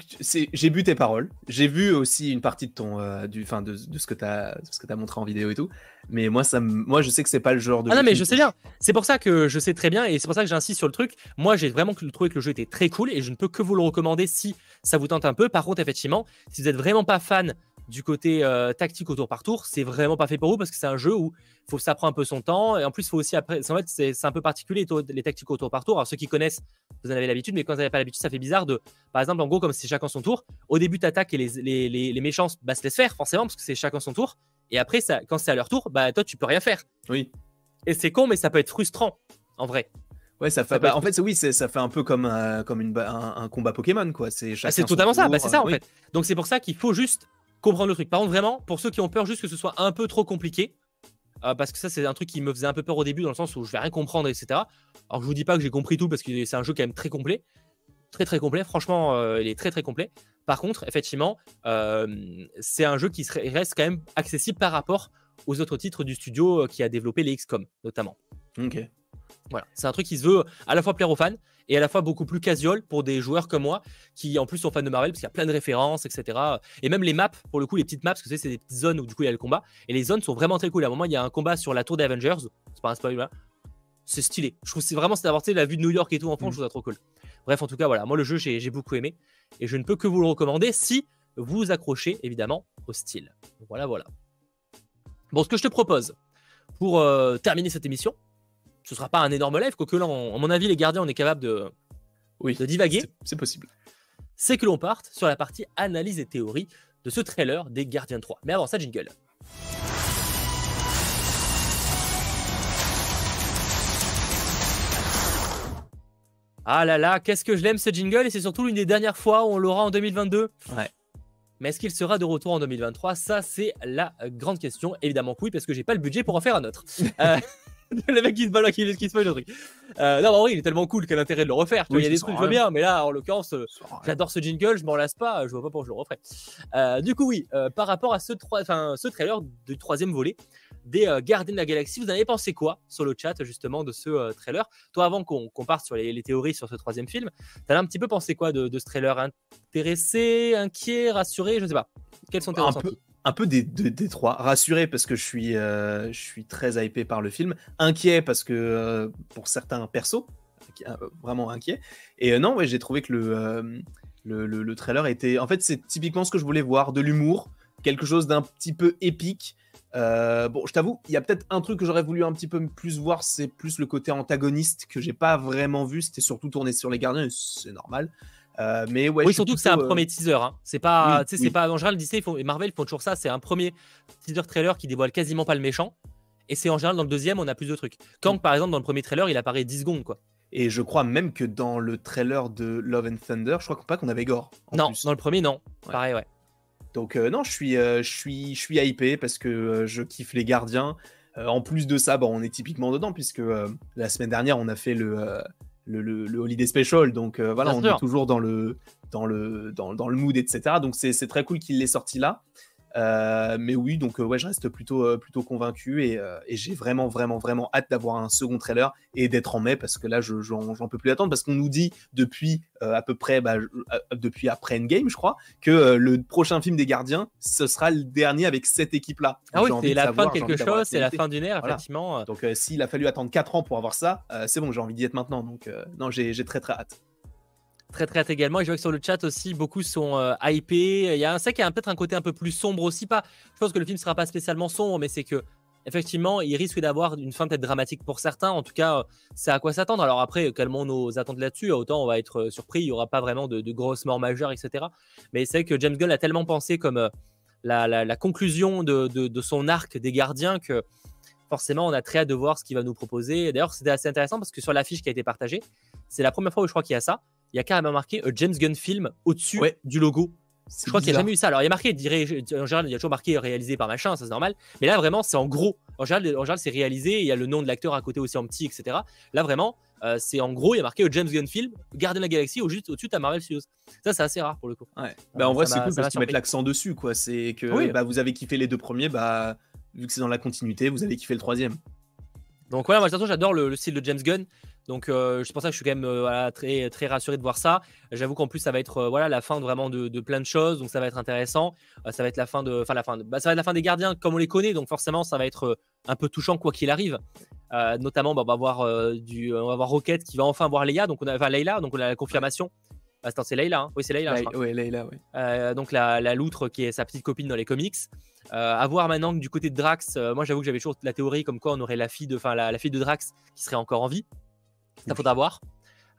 j'ai bu tes paroles. J'ai vu aussi une partie de ton, euh, du, fin, de, ce que tu as, ce que as montré en vidéo et tout. Mais moi, ça, moi, je sais que c'est pas le genre de. Ah non, mais je sais bien. C'est pour ça que je sais très bien et c'est pour ça que j'insiste sur le truc. Moi, j'ai vraiment trouvé que le jeu était très cool et je ne peux que vous le recommander si ça vous tente un peu. Par contre, effectivement, si vous êtes vraiment pas fan du côté euh, tactique au tour par tour, c'est vraiment pas fait pour vous parce que c'est un jeu où il faut ça prend un peu son temps et en plus faut aussi après en fait c'est un peu particulier les tactiques au tour par tour. Alors ceux qui connaissent, vous en avez l'habitude, mais quand vous n'avez pas l'habitude, ça fait bizarre de par exemple en gros comme c'est chacun son tour, au début tu attaques et les, les, les, méchants bah, se laissent faire forcément parce que c'est chacun son tour et après ça, quand c'est à leur tour, bah toi tu peux rien faire. Oui. Et c'est con mais ça peut être frustrant en vrai. Ouais, ça fait. Bah, en fait, oui, ça fait un peu comme, comme une, un, combat Pokémon, quoi. C'est ah, totalement ça. Bah, c'est ça, en fait. Donc, c'est pour ça qu'il faut juste comprendre le truc. Par contre, vraiment, pour ceux qui ont peur juste que ce soit un peu trop compliqué, euh, parce que ça, c'est un truc qui me faisait un peu peur au début, dans le sens où je vais rien comprendre, etc. Alors, je vous dis pas que j'ai compris tout, parce que c'est un jeu quand même très complet. Très, très complet. Franchement, euh, il est très, très complet. Par contre, effectivement, euh, c'est un jeu qui reste quand même accessible par rapport aux autres titres du studio qui a développé les XCOM, notamment. Ok. Voilà, c'est un truc qui se veut à la fois plaire aux fans et à la fois beaucoup plus casual pour des joueurs comme moi qui en plus sont fans de Marvel parce qu'il y a plein de références, etc. Et même les maps, pour le coup, les petites maps, parce que c'est des petites zones où du coup il y a le combat. Et les zones sont vraiment très cool. À un moment, il y a un combat sur la tour des Avengers. C'est pas un spoiler. C'est stylé. Je trouve c'est vraiment c'est d'avoir la vue de New York et tout en fond, mm. je trouve ça trop cool. Bref, en tout cas, voilà, moi le jeu j'ai beaucoup aimé et je ne peux que vous le recommander si vous accrochez évidemment au style. Voilà, voilà. Bon, ce que je te propose pour euh, terminer cette émission, ce sera pas un énorme live, quoique là, à mon avis, les gardiens, on est capable de, oui, de divaguer. C'est possible. C'est que l'on parte sur la partie analyse et théorie de ce trailer des Gardiens 3. Mais avant ça, jingle. Ah là là, qu'est-ce que je l'aime ce jingle et c'est surtout l'une des dernières fois où on l'aura en 2022. Ouais. Mais est-ce qu'il sera de retour en 2023 Ça, c'est la grande question. Évidemment oui, parce que j'ai pas le budget pour en faire un autre. euh, le mec qui se balade, qui, qui se le truc. Euh, non, en vrai, il est tellement cool quel intérêt de le refaire. il y a des trucs, je veux bien, mais là, en l'occurrence, euh, j'adore ce jingle, je m'en lasse pas, je vois pas pourquoi je le referai. Euh, du coup, oui, euh, par rapport à ce, ce trailer du troisième volet des Gardiens de la Galaxie, vous en avez pensé quoi sur le chat, justement, de ce trailer? Toi, avant qu'on parte sur les, théories sur ce troisième film, t'as un petit peu pensé quoi de, de ce trailer? Intéressé, inquiet, rassuré Je sais pas. Quels sont tes ressentis? Un peu des, trois. Rassuré parce que je suis, euh, je suis très hypé par le film. Inquiet parce que euh, pour certains persos, euh, vraiment inquiet. Et non, ouais, j'ai trouvé que le, le, le, trailer était. En fait, c'est typiquement ce que je voulais voir de l'humour, quelque chose d'un petit peu épique. bon, je t'avoue, il y a peut-être un truc que j'aurais voulu un petit peu plus voir, c'est plus le côté antagoniste que j'ai pas vraiment vu. C'était surtout tourné sur les gardiens, c'est normal. Euh, mais ouais, oui, surtout que c'est un premier teaser. Hein. C'est pas, c'est pas en général Disney et Marvel font toujours ça. C'est un premier teaser trailer qui dévoile quasiment pas le méchant. Et c'est en général dans le deuxième, on a plus de trucs. Kang, par exemple, dans le premier trailer, il apparaît 10 secondes, quoi. Et je crois même que dans le trailer de Love and Thunder, je crois pas qu'on avait Gore. Non, dans le premier, non. Pareil, ouais. Donc euh, non, je suis, euh, je suis, je suis hypé parce que euh, je kiffe les gardiens. en plus de ça, bon, on est typiquement dedans puisque la semaine dernière, on a fait le, le, le, Holiday Special. Donc voilà, on est toujours dans le, dans, le, dans, dans le mood, etc. Donc c'est très cool qu'il l'ait sorti là. Euh, mais oui, donc euh, ouais, je reste plutôt, euh, plutôt convaincu et, j'ai vraiment, vraiment, vraiment hâte d'avoir un second trailer et d'être en mai parce que là, je j'en peux plus attendre parce qu'on nous dit depuis à peu près, bah, depuis après Endgame, je crois, que le prochain film des Gardiens, ce sera le dernier avec cette équipe-là. Ah oui, c'est la fin de quelque chose, c'est la fin d'une ère, effectivement. Donc s'il a fallu attendre 4 ans pour avoir ça, c'est bon, j'ai envie d'y être maintenant. Donc non, j'ai très très hâte. Très très également. Et je vois que sur le chat aussi, beaucoup sont euh, hypés. Il y a un ça qui a peut-être un côté un peu plus sombre aussi. Pas, je pense que le film sera pas spécialement sombre, mais c'est que effectivement, il risque d'avoir une fin peut-être dramatique pour certains. En tout cas, c'est à quoi s'attendre. Alors après, calmons nos attentes là-dessus. Autant on va être euh, surpris, il n'y aura pas vraiment de, grosses morts majeures, etc. Mais c'est que James Gunn a tellement pensé comme euh, la, conclusion de, de, son arc des gardiens que forcément, on a très hâte de voir ce qu'il va nous proposer. D'ailleurs, c'était assez intéressant parce que sur l'affiche qui a été partagée, c'est la première fois où je crois qu'il y a ça il y a carrément marqué James Gunn Film au-dessus du logo. Je crois qu'il n'y a jamais eu ça. Alors, il y a marqué, en général, il y a toujours marqué réalisé par machin, ça c'est normal. Mais là, vraiment, c'est en gros. En général, en général c'est réalisé. Il y a le nom de l'acteur à côté aussi en petit, etc. Là, vraiment, euh, c'est en gros, il y a marqué James Gunn Film, Gardien de la Galaxie, au juste au-dessus, tu Marvel Studios. Ça, c'est assez rare pour le coup. Ouais. Bah, en vrai, c'est cool parce qu'ils mettent l'accent dessus, quoi. C'est que bah, vous avez kiffé les deux premiers, bah, vu que c'est dans la continuité, vous avez kiffé le troisième. Donc, voilà, moi, j'adore le, le, style de James Gunn. Donc euh, c'est pour ça que je suis quand même euh, très, très rassuré de voir ça. J'avoue qu'en plus ça va être euh, voilà la fin vraiment de, plein de choses, donc ça va être intéressant. ça va être la fin de, enfin la fin, bah, ça va être la fin des gardiens comme on les connaît, donc forcément ça va être un peu touchant quoi qu'il arrive. notamment bah, on va voir du, on va voir Rocket qui va enfin voir Leia, donc on a, enfin Leila, donc on a la confirmation. Ah, attends, c'est Leila, hein. oui c'est Leila. Oui, Leila, oui. donc la, la, loutre qui est sa petite copine dans les comics. à voir maintenant que du côté de Drax, moi j'avoue que j'avais toujours la théorie comme quoi on aurait la fille de, la, la, fille de Drax qui serait encore en vie. Ça faudra voir.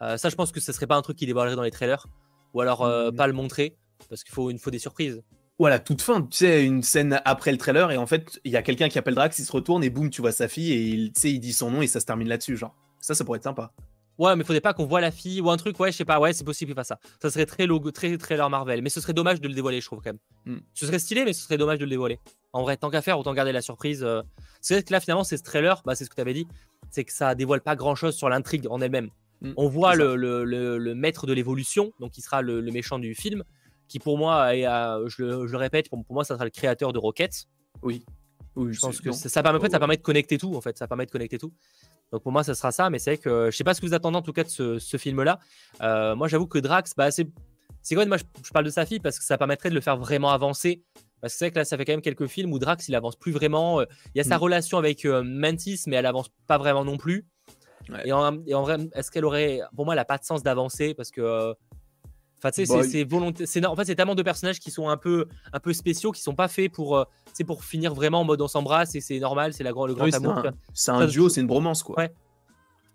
Euh, ça, je pense que ce serait pas un truc qui dévoilerait dans les trailers. Ou alors euh, mm. pas le montrer. Parce qu'il faut, il faut des surprises. Voilà, toute fin, tu sais, une scène après le trailer, et en fait, il y a quelqu'un qui appelle Drax, il se retourne, et boum, tu vois sa fille, et il, il dit son nom, et ça se termine là-dessus, genre. Ça, ça pourrait être sympa. Ouais, mais faudrait pas qu'on voit la fille ou un truc, ouais, je sais pas, ouais, c'est possible qu'il fasse ça. Ça serait très logo, très trailer Marvel, mais ce serait dommage de le dévoiler, je trouve quand même. Mm. Ce serait stylé, mais ce serait dommage de le dévoiler. En vrai, tant qu'à faire, autant garder la surprise. Euh. C'est vrai que là, finalement, c'est ce trailer, bah, c'est ce que tu avais dit, c'est que ça dévoile pas grand chose sur l'intrigue en elle-même. Mm. On voit le, maître de l'évolution, donc qui sera le, méchant du film, qui pour moi, je, le, répète, pour, moi, ça sera le créateur de Rocket. Oui. Oui, je pense que ça, permet, ça permet de connecter tout, en fait. Ça permet de connecter tout. Donc pour moi, ça sera ça. Mais c'est vrai que je sais pas ce que vous attendez en tout cas de ce, film-là. Euh, moi, j'avoue que Drax, bah, c'est c'est quoi moi je, parle de sa fille parce que ça permettrait de le faire vraiment avancer. Parce que c'est vrai que là, ça fait quand même quelques films où Drax, il avance plus vraiment. Euh, il y a sa mm. relation avec euh, Mantis, mais elle avance pas vraiment non plus. Et, en, vrai, est-ce qu'elle aurait. Pour moi, elle n'a pas de sens d'avancer parce que. Enfin, tu sais, c'est volonté. En fait, c'est tellement de personnages qui sont un peu, un peu spéciaux, qui sont pas faits pour, c'est euh, pour finir vraiment en mode on s'embrasse et c'est normal, c'est le grand amour. C'est un, duo, c'est une bromance, quoi. Ouais.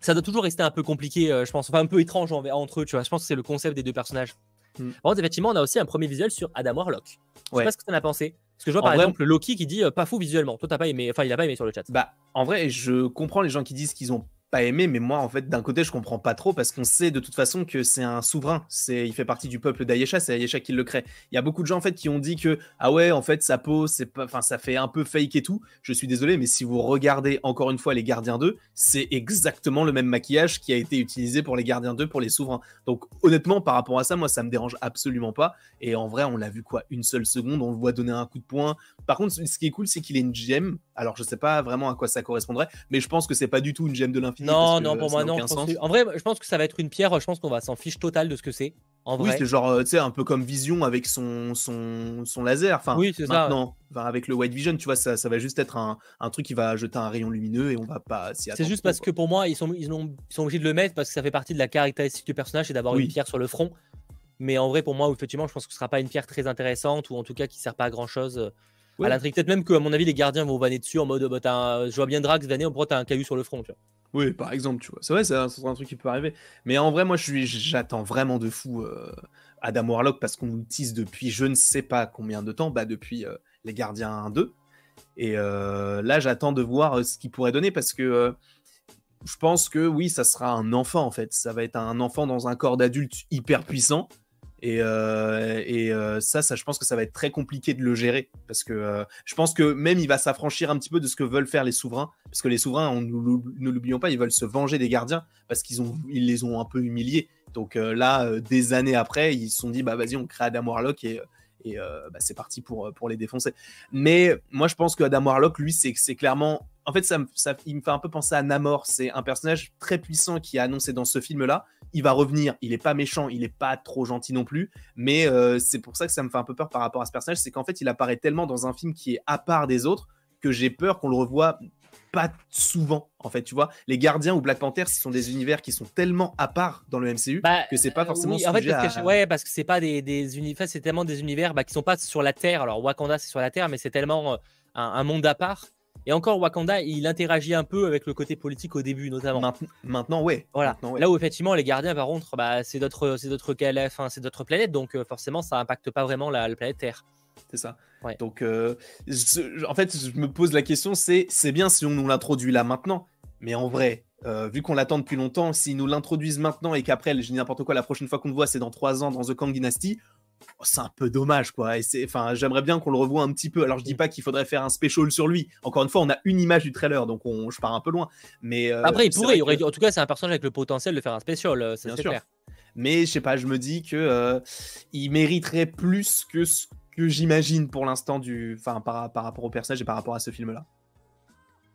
Ça doit toujours rester un peu compliqué, euh, je pense. Enfin, un peu étrange entre eux, tu vois. Je pense que c'est le concept des deux personnages. Hmm. Par contre, effectivement, on a aussi un premier visuel sur Adam Warlock. Je sais pas ce que tu en as pensé. Parce que je vois par exemple Loki qui dit euh, pas fou visuellement. Toi, t'as pas aimé. Enfin, il a pas aimé sur le chat. Bah, en vrai, je comprends les gens qui disent qu'ils ont pas aimé, mais moi, en fait, d'un côté, je comprends pas trop parce qu'on sait de toute façon que c'est un souverain. C'est, il fait partie du peuple d'Ayesha, c'est Ayesha qui le crée. Il y a beaucoup de gens, en fait, qui ont dit que, ah ouais, en fait, sa peau, c'est pas, enfin, ça fait un peu fake et tout. Je suis désolé, mais si vous regardez encore une fois les Gardiens 2, c'est exactement le même maquillage qui a été utilisé pour les Gardiens 2 pour les souverains. Donc, honnêtement, par rapport à ça, moi, ça me dérange absolument pas. Et en vrai, on l'a vu quoi, une seule seconde, on le voit donner un coup de poing. Par contre, ce qui est cool, c'est qu'il est une gemme. Alors, je sais pas vraiment à quoi ça correspondrait, mais je pense que c'est pas du tout une gemme de l'infini. Non, non, pour moi, non. En vrai, je pense que ça va être une pierre. Je pense qu'on va s'en fiche total de ce que c'est. En oui, c'est genre, euh, tu sais, un peu comme Vision avec son, son, son laser. Enfin, oui, c'est ça. avec le White Vision, tu vois, ça, ça va juste être un, un, truc qui va jeter un rayon lumineux et on va pas s'y C'est juste parce que pour moi, ils sont, ils, ont, ils sont obligés de le mettre parce que ça fait partie de la caractéristique du personnage, et d'avoir une pierre sur le front. Mais en vrai, pour moi, effectivement, je pense que ce sera pas une pierre très intéressante ou en tout cas qui sert pas à grand chose. Euh, à l'intrigue, peut-être même que, à mon avis, les gardiens vont vanner dessus en mode bah, je vois bien Drax vanner, pourquoi t'as un caillou sur le front, tu vois. Oui, par exemple, tu vois. C'est vrai, c'est un, un, truc qui peut arriver. Mais en vrai, moi, j'attends vraiment de fou euh, Adam Warlock parce qu'on nous tease depuis je ne sais pas combien de temps, bah depuis euh, Les Gardiens 1 2. Et euh, là, j'attends de voir ce qu'il pourrait donner parce que je pense que oui, ça sera un enfant en fait. Ça va être un enfant dans un corps d'adulte hyper puissant. Et, euh, euh, ça, ça, je pense que ça va être très compliqué de le gérer parce que euh, je pense que même il va s'affranchir un petit peu de ce que veulent faire les souverains parce que les souverains, on, ne l'oublions pas, ils veulent se venger des gardiens parce qu'ils ont, les ont un peu humiliés. Donc là, des années après, ils se sont dit bah vas-y, on crée Adam Warlock et bah, c'est parti pour, les défoncer. Mais moi, je pense que Adam Warlock, lui, c'est clairement. En fait, ça, ça, il me fait un peu penser à Namor. C'est un personnage très puissant qui a annoncé dans ce film-là il va revenir. Il est pas méchant, il est pas trop gentil non plus. Mais euh, c'est pour ça que ça me fait un peu peur par rapport à ce personnage. C'est qu'en fait, il apparaît tellement dans un film qui est à part des autres que j'ai peur qu'on le revoie pas souvent en fait tu vois les gardiens ou Black Panther ce sont des univers qui sont tellement à part dans le MCU bah, que c'est pas forcément en fait, parce que, ouais parce que c'est pas des, des univers c'est tellement des univers bah, qui sont pas sur la terre alors Wakanda c'est sur la terre mais c'est tellement euh, un, monde à part et encore, Wakanda, il interagit un peu avec le côté politique au début, notamment. Maintenant, ouais. Voilà. Là où effectivement, les gardiens, par contre, bah, c'est d'autres, c'est d'autres enfin, c'est d'autres planètes, donc euh, forcément, ça impacte pas vraiment la, planète Terre. C'est ça. Donc, euh, en fait, je me pose la question, c'est, c'est bien si on nous l'introduit là maintenant, mais en vrai, euh, vu qu'on l'attend depuis longtemps, s'ils nous l'introduisent maintenant et qu'après, je dis n'importe quoi, la prochaine fois qu'on le voit, c'est dans trois ans dans The Kang Dynasty, c'est un peu dommage quoi. Et c'est, enfin, j'aimerais bien qu'on le revoie un petit peu. Alors je dis mm. pas qu'il faudrait faire un special sur lui. Encore une fois, on a une image du trailer, donc on, je pars un peu loin. Mais euh, après, il pourrait. En tout cas, c'est un personnage avec le potentiel de faire un special. Euh, c'est clair. Mais je sais pas, je me dis que euh, il mériterait plus que ce que j'imagine pour l'instant du, enfin, par, par rapport au personnage et par rapport à ce film-là.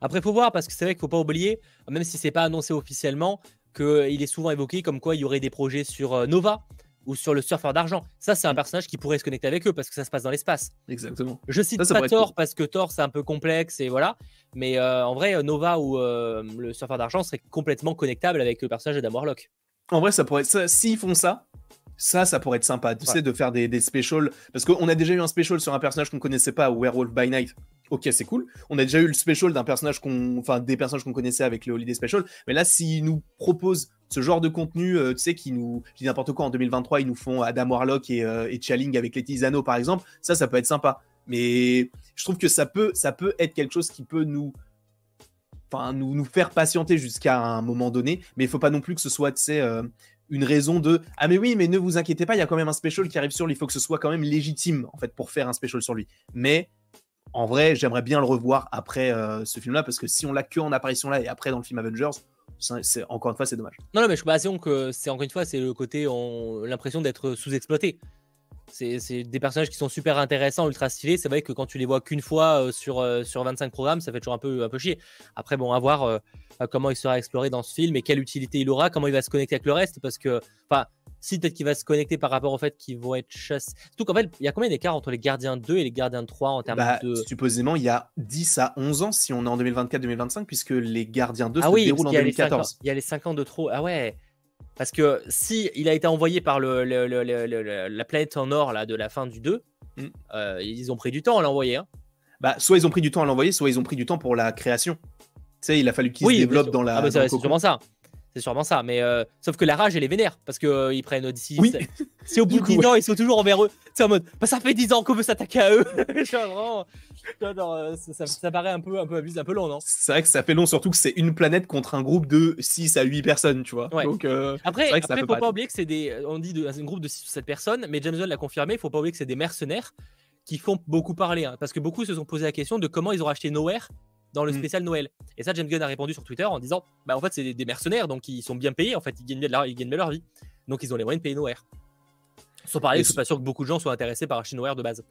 Après, faut voir parce que c'est vrai qu'il faut pas oublier, même si c'est pas annoncé officiellement, qu'il est souvent évoqué comme quoi il y aurait des projets sur Nova ou sur le surfeur d'argent. Ça, c'est un personnage qui pourrait se connecter avec eux parce que ça se passe dans l'espace. Exactement. Je cite pas Thor parce que Thor, c'est un peu complexe et voilà. Mais euh, en vrai, Nova ou euh, le surfeur d'argent serait complètement connectable avec le personnage d'Adam Warlock. En vrai, ça pourrait. S'ils font ça, ça, ça pourrait être sympa. Tu sais, de faire des, des specials. Parce qu'on a déjà eu un special sur un personnage qu'on connaissait pas, Werewolf by Night. Ok, c'est cool. On a déjà eu le special d'un personnage qu'on. Enfin, des personnages qu'on connaissait avec le Holiday Special. Mais là, s'ils nous proposent ce genre de contenu, euh, tu sais, qui nous. Je dis n'importe quoi, en 2023, ils nous font Adam Warlock et, euh, Chaling avec les Zano, par exemple. Ça, ça peut être sympa. Mais je trouve que ça peut, ça peut être quelque chose qui peut nous. Enfin, nous, nous faire patienter jusqu'à un moment donné. Mais il faut pas non plus que ce soit, tu sais. Euh, une raison de ah mais oui mais ne vous inquiétez pas il y a quand même un special qui arrive sur lui il faut que ce soit quand même légitime en fait pour faire un special sur lui mais en vrai j'aimerais bien le revoir après euh, ce film là parce que si on l'a que en apparition là et après dans le film Avengers c'est encore une fois c'est dommage non non mais je suis pas que c'est encore une fois c'est le côté on l'impression d'être sous-exploité c'est des personnages qui sont super intéressants, ultra stylés. C'est vrai que quand tu les vois qu'une fois euh, sur, euh, sur 25 programmes, ça fait toujours un peu, un peu chier. Après, bon, à voir comment il sera exploré dans ce film et quelle utilité il aura, comment il va se connecter avec le reste. Parce que, enfin, si peut-être qu'il va se connecter par rapport au fait qu'ils vont être chassés. Surtout qu'en fait, il y a combien d'écart entre les gardiens 2 et les gardiens 3 en termes bah, de. Supposément, il y a 10 à 11 ans si on est en 2024-2025, puisque les gardiens 2 ah se déroulent en 2014. Il y a les 5 ans de trop. Ah ouais. Parce que si il a été envoyé par le, la planète en or là, de la fin du 2, mm. euh, ils ont pris du temps à l'envoyer. Hein. Bah, soit ils ont pris du temps à l'envoyer, soit ils ont pris du temps pour la création. Tu sais, il a fallu qu'il se développe dans la. Ah, bah, c'est sûrement ça. C'est sûrement ça. Mais euh, sauf que la rage, elle est vénère. Parce qu'ils euh, ils prennent d'ici. Oui. Si au bout de 10 ans, ils sont toujours envers eux. C'est en mode, bah, ça fait 10 ans qu'on veut s'attaquer à eux. Euh, ça, paraît un peu, un peu abusé, un peu long, non? C'est vrai que ça fait long, surtout que c'est une planète contre un groupe de 6 à 8 personnes, tu vois. Donc, après, il faut pas oublier que c'est des. On dit de, un groupe de 6 ou 7 personnes, mais James Gunn l'a confirmé, il faut pas oublier que c'est des mercenaires qui font beaucoup parler. Hein, parce que beaucoup se sont posé la question de comment ils ont acheté Nowhere dans le mm. spécial Noël. Et ça, James Gunn a répondu sur Twitter en disant Bah, en fait, c'est des mercenaires, donc ils sont bien payés, en fait, ils gagnent bien, leur, ils gagnent leur vie. Donc, ils ont les moyens de payer Nowhere. Sans parler, je suis pas sûr que beaucoup de gens soient intéressés par Nowhere de base.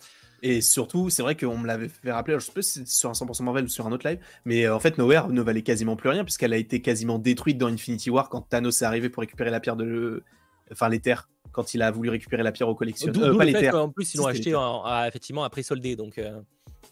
Et surtout, c'est vrai qu'on me l'avait fait rappeler, je sais pas si c'est sur un 100% Marvel ou sur un autre live, mais euh, en fait, Nowhere ne valait quasiment plus rien, puisqu'elle a été quasiment détruite dans Infinity War quand Thanos est arrivé pour récupérer la pierre de. Enfin, les terres, quand il a voulu récupérer la pierre au collectionneur. Euh, pas les terres. En plus, ils l'ont acheté effectivement à prix soldé, donc. Euh.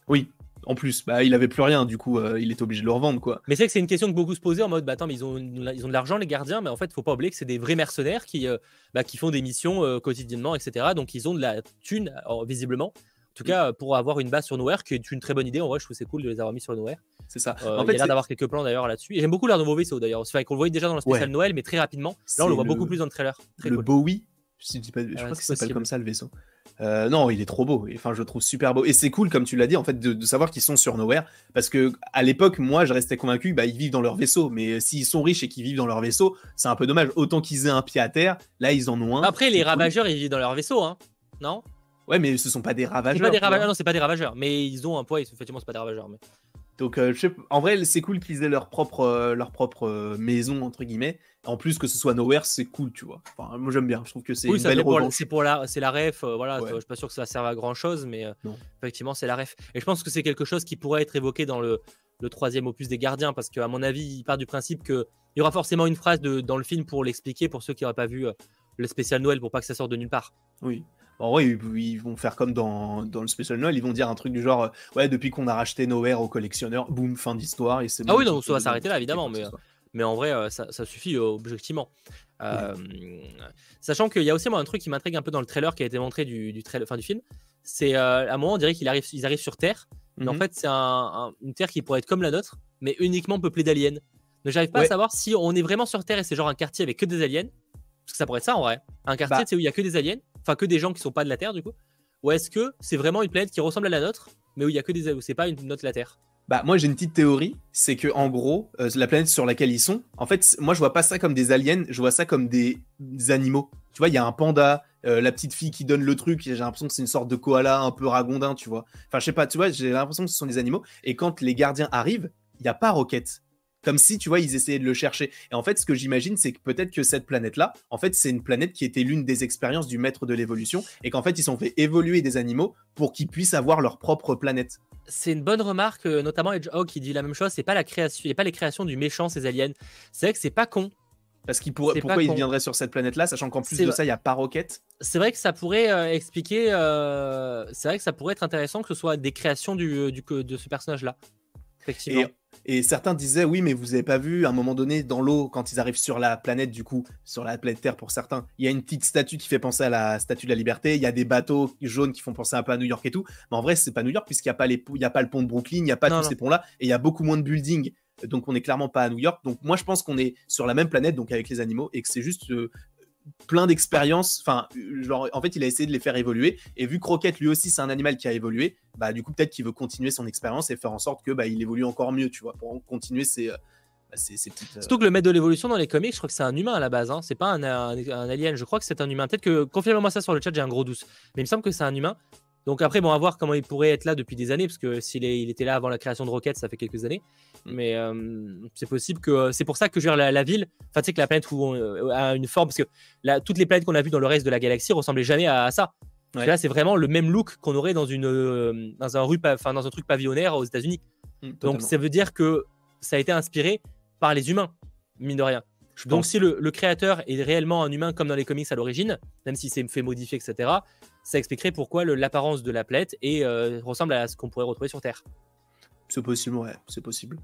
Oui, en plus, bah, il avait plus rien, du coup, euh, il est obligé de le revendre, quoi. Mais c'est que c'est une question que beaucoup se posaient en mode, bah attends, mais ils ont, ils ont de l'argent, les gardiens, mais en fait, faut pas oublier que c'est des vrais mercenaires qui, euh, bah, qui font des missions euh, quotidiennement, etc. Donc, ils ont de la thune, visiblement. En tout cas, pour avoir une base sur Nowhere, qui est une très bonne idée, en vrai, je trouve c'est cool de les avoir mis sur Nowhere. C'est ça. En il fait, y a l'air d'avoir quelques plans d'ailleurs là-dessus. Et j'aime beaucoup leur nouveau vaisseau d'ailleurs. C'est vrai qu'on le voyait déjà dans le spécial Ouais. Noël, mais très rapidement. Là, on le voit le- beaucoup plus dans le trailer. Très le cool. Bowie. Je, dis pas, je Euh, crois que c'est ça s'appelle comme ça le vaisseau. Euh, non, il est trop beau. Et, Enfin, je le trouve super beau. Et c'est cool, comme tu l'as dit, en fait, de, de savoir qu'ils sont sur Nowhere. Parce que à l'époque, moi, je restais convaincu, bah, ils vivent dans leur vaisseau. Mais euh, s'ils sont riches et qu'ils vivent dans leur vaisseau, c'est un peu dommage. Autant qu'ils aient un pied à terre, là, ils en ont un. Après, les cool. ravageurs, ils vivent dans leur vaisseau, hein Non? Ouais, mais ce sont pas des ravageurs. pas des ravageurs, non, c'est pas des ravageurs. Mais ils ont un poids, effectivement, c'est pas des ravageurs. Mais... Donc, euh, je sais p- en vrai, c'est cool qu'ils aient leur propre, euh, leur propre euh, maison, entre guillemets. En plus, que ce soit Nowhere, c'est cool, tu vois. Enfin, moi, j'aime bien. Je trouve que c'est Oui, une belle pour c'est pour la, c'est la ref. voilà, Ouais. je suis pas sûr que ça serve à grand chose, mais effectivement, c'est la ref. Et je pense que c'est quelque chose qui pourrait être évoqué dans le, le troisième opus des Gardiens, parce qu'à mon avis, il part du principe qu'il y aura forcément une phrase de, dans le film pour l'expliquer pour ceux qui n'auraient pas vu le spécial Noël, pour pas que ça sorte de nulle part. Oui. En vrai, ils, ils vont faire comme dans, dans le Special Noël, ils vont dire un truc du genre euh, Ouais, depuis qu'on a racheté Nowhere aux collectionneurs, boum, fin d'histoire. et c'est Ah bon, oui, ont ça va s'arrêter là, évidemment, mais, ce Mais en vrai, euh, ça, ça suffit euh, objectivement. Euh, Sachant qu'il y a aussi moi, un truc qui m'intrigue un peu dans le trailer qui a été montré du, du, trailer, enfin, du film. C'est euh, à un moment, on dirait qu'ils arrivent, ils arrivent sur Terre. Mais en Mhm. fait, c'est un- un- une Terre qui pourrait être comme la nôtre, mais uniquement peuplée d'aliens. Mais j'arrive pas à savoir si on est vraiment sur Terre et c'est genre un quartier avec que des aliens. Parce que ça pourrait être ça en vrai. Un quartier Bah. où il y a que des aliens, enfin que des gens qui sont pas de la Terre du coup. Ou est-ce que c'est vraiment une planète qui ressemble à la nôtre, mais où il y a que des c'est pas une nôtre la Terre? Bah, moi, j'ai une petite théorie c'est que, en gros, euh, la planète sur laquelle ils sont, en fait, moi, je vois pas ça comme des aliens, je vois ça comme des, des animaux. Tu vois, il y a un panda, euh, la petite fille qui donne le truc, j'ai l'impression que c'est une sorte de koala un peu ragondin, tu vois. Enfin, je sais pas, tu vois, j'ai l'impression que ce sont des animaux. Et quand les gardiens arrivent, il n'y a pas Rocket. Comme si, tu vois, ils essayaient de le chercher. Et en fait, ce que j'imagine, c'est que peut-être que cette planète-là, en fait, c'est une planète qui était l'une des expériences du maître de l'évolution, et qu'en fait, ils ont fait évoluer des animaux pour qu'ils puissent avoir leur propre planète. C'est une bonne remarque, euh, notamment Hedgehog qui dit la même chose. C'est pas la création, y a pas les créations du méchant ces aliens. C'est vrai que c'est pas con. Parce qu'il pourrait, pourquoi il viendrait sur cette planète-là, sachant qu'en plus de vrai. ça, il n'y a pas Rocket? C'est vrai que ça pourrait euh, expliquer. euh, c'est vrai que ça pourrait être intéressant que ce soit des créations du, du- de ce personnage-là. Effectivement. Et, et certains disaient, oui, mais vous avez pas vu, à un moment donné, dans l'eau, quand ils arrivent sur la planète, du coup, sur la planète Terre pour certains, il y a une petite statue qui fait penser à la statue de la liberté, il y a des bateaux jaunes qui font penser un peu à New York et tout. Mais en vrai, c'est pas New York, puisqu'il n'y a, pas les il y a pas le pont de Brooklyn, il n'y a pas Non, tous non. ces ponts-là, et il y a beaucoup moins de buildings. Donc on n'est clairement pas à New York. Donc moi, je pense qu'on est sur la même planète, donc avec les animaux, et que c'est juste euh, plein d'expériences. Enfin, genre, en fait, il a essayé de les faire évoluer. Et vu que Rocket, lui aussi, c'est un animal qui a évolué, bah, du coup, peut-être qu'il veut continuer son expérience et faire en sorte que bah, il évolue encore mieux, tu vois, pour continuer ses, euh, bah, ses petites. euh, Surtout que le maître de l'évolution dans les comics, je crois que c'est un humain à la base. Hein. C'est pas un, un- un alien. Je crois que c'est un humain. Peut-être que confirmez-moi ça sur le chat. J'ai un gros doute. Mais il me semble que c'est un humain. Donc après, bon, à voir comment il pourrait être là depuis des années, parce que s'il il était là avant la création de Rocket, ça fait quelques années. Mm. Mais euh, c'est possible que c'est pour ça que je veux dire, la, la ville, enfin tu sais que la planète où on, euh, a une forme, parce que toutes les planètes qu'on a vues dans le reste de la galaxie ressemblaient jamais à, à ça. Ouais. là, c'est vraiment le même look qu'on aurait dans une euh, dans un rue, enfin dans un truc pavillonnaire aux États-Unis. hmm, Donc ça veut dire que ça a été inspiré par les humains, mine de rien. Je Donc pense. si le, le créateur est réellement un humain comme dans les comics à l'origine, même si c'est fait modifier, etc., ça expliquerait pourquoi l'apparence de la planète est, euh, ressemble à ce qu'on pourrait retrouver sur Terre. C'est possible, ouais, c'est possible.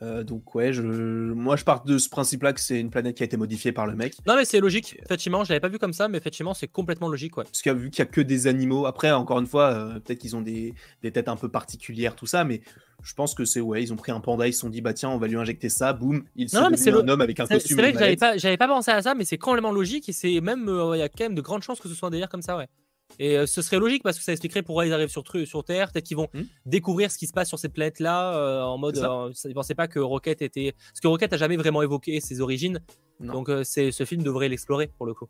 Euh, donc ouais, je... moi je pars de ce principe-là que c'est une planète qui a été modifiée par le mec. Non mais c'est logique, effectivement, je l'avais pas vu comme ça, mais effectivement c'est complètement logique. Ouais. Parce qu'il y a vu qu'il y a que des animaux. Après, encore une fois, euh, peut-être qu'ils ont des, des têtes un peu particulières, tout ça, mais je pense que c'est ouais, ils ont pris un panda, ils se sont dit bah tiens, on va lui injecter ça, boum, il s'est Non, mais devenu c'est un le- homme avec un costume. c'est vrai que j'avais pas, pas pensé à ça, mais c'est complètement logique et c'est même, euh, il y a quand même de grandes chances que ce soit un délire comme ça, ouais. Et euh, ce serait logique parce que ça expliquerait pourquoi ils arrivent sur, Terre, peut-être qu'ils vont Hmm. découvrir ce qui se passe sur cette planète-là euh, en mode, euh, ils pensaient pas que Rocket était, parce que Rocket a jamais vraiment évoqué ses origines, Non. donc euh, ce film devrait l'explorer pour le coup.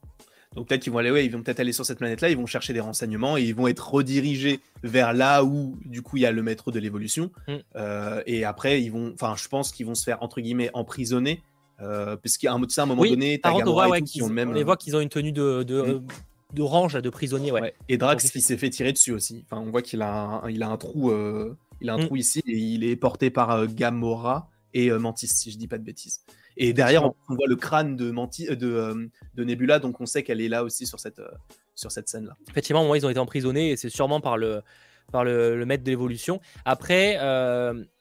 Donc peut-être qu'ils vont aller, ouais, ils vont peut-être aller sur cette planète-là, ils vont chercher des renseignements et ils vont être redirigés vers là où, du coup, il y a le maître de l'évolution. Mm. Euh, et après, ils vont, enfin, je pense qu'ils vont se faire entre guillemets emprisonner, euh, parce qu'à un, moment Oui, donné, t'as Gamora et ouais, tout qui ont le même. on les voit qu'ils ont une tenue de, de, Hmm. D'orange, de prisonnier, ouais. Ouais. Et Drax, il s'est fait tirer dessus aussi. Enfin, on voit qu'il a, un, il a un trou, euh, il a un Mm. trou ici et il est porté par euh, Gamora et euh, Mantis, si je dis pas de bêtises. Et derrière, on, on voit le crâne de, Mantis, de, de Nebula, donc on sait qu'elle est là aussi sur cette, sur cette scène-là. Effectivement, moi, ils ont été emprisonnés et c'est sûrement par le, par le, le maître de l'évolution. Après,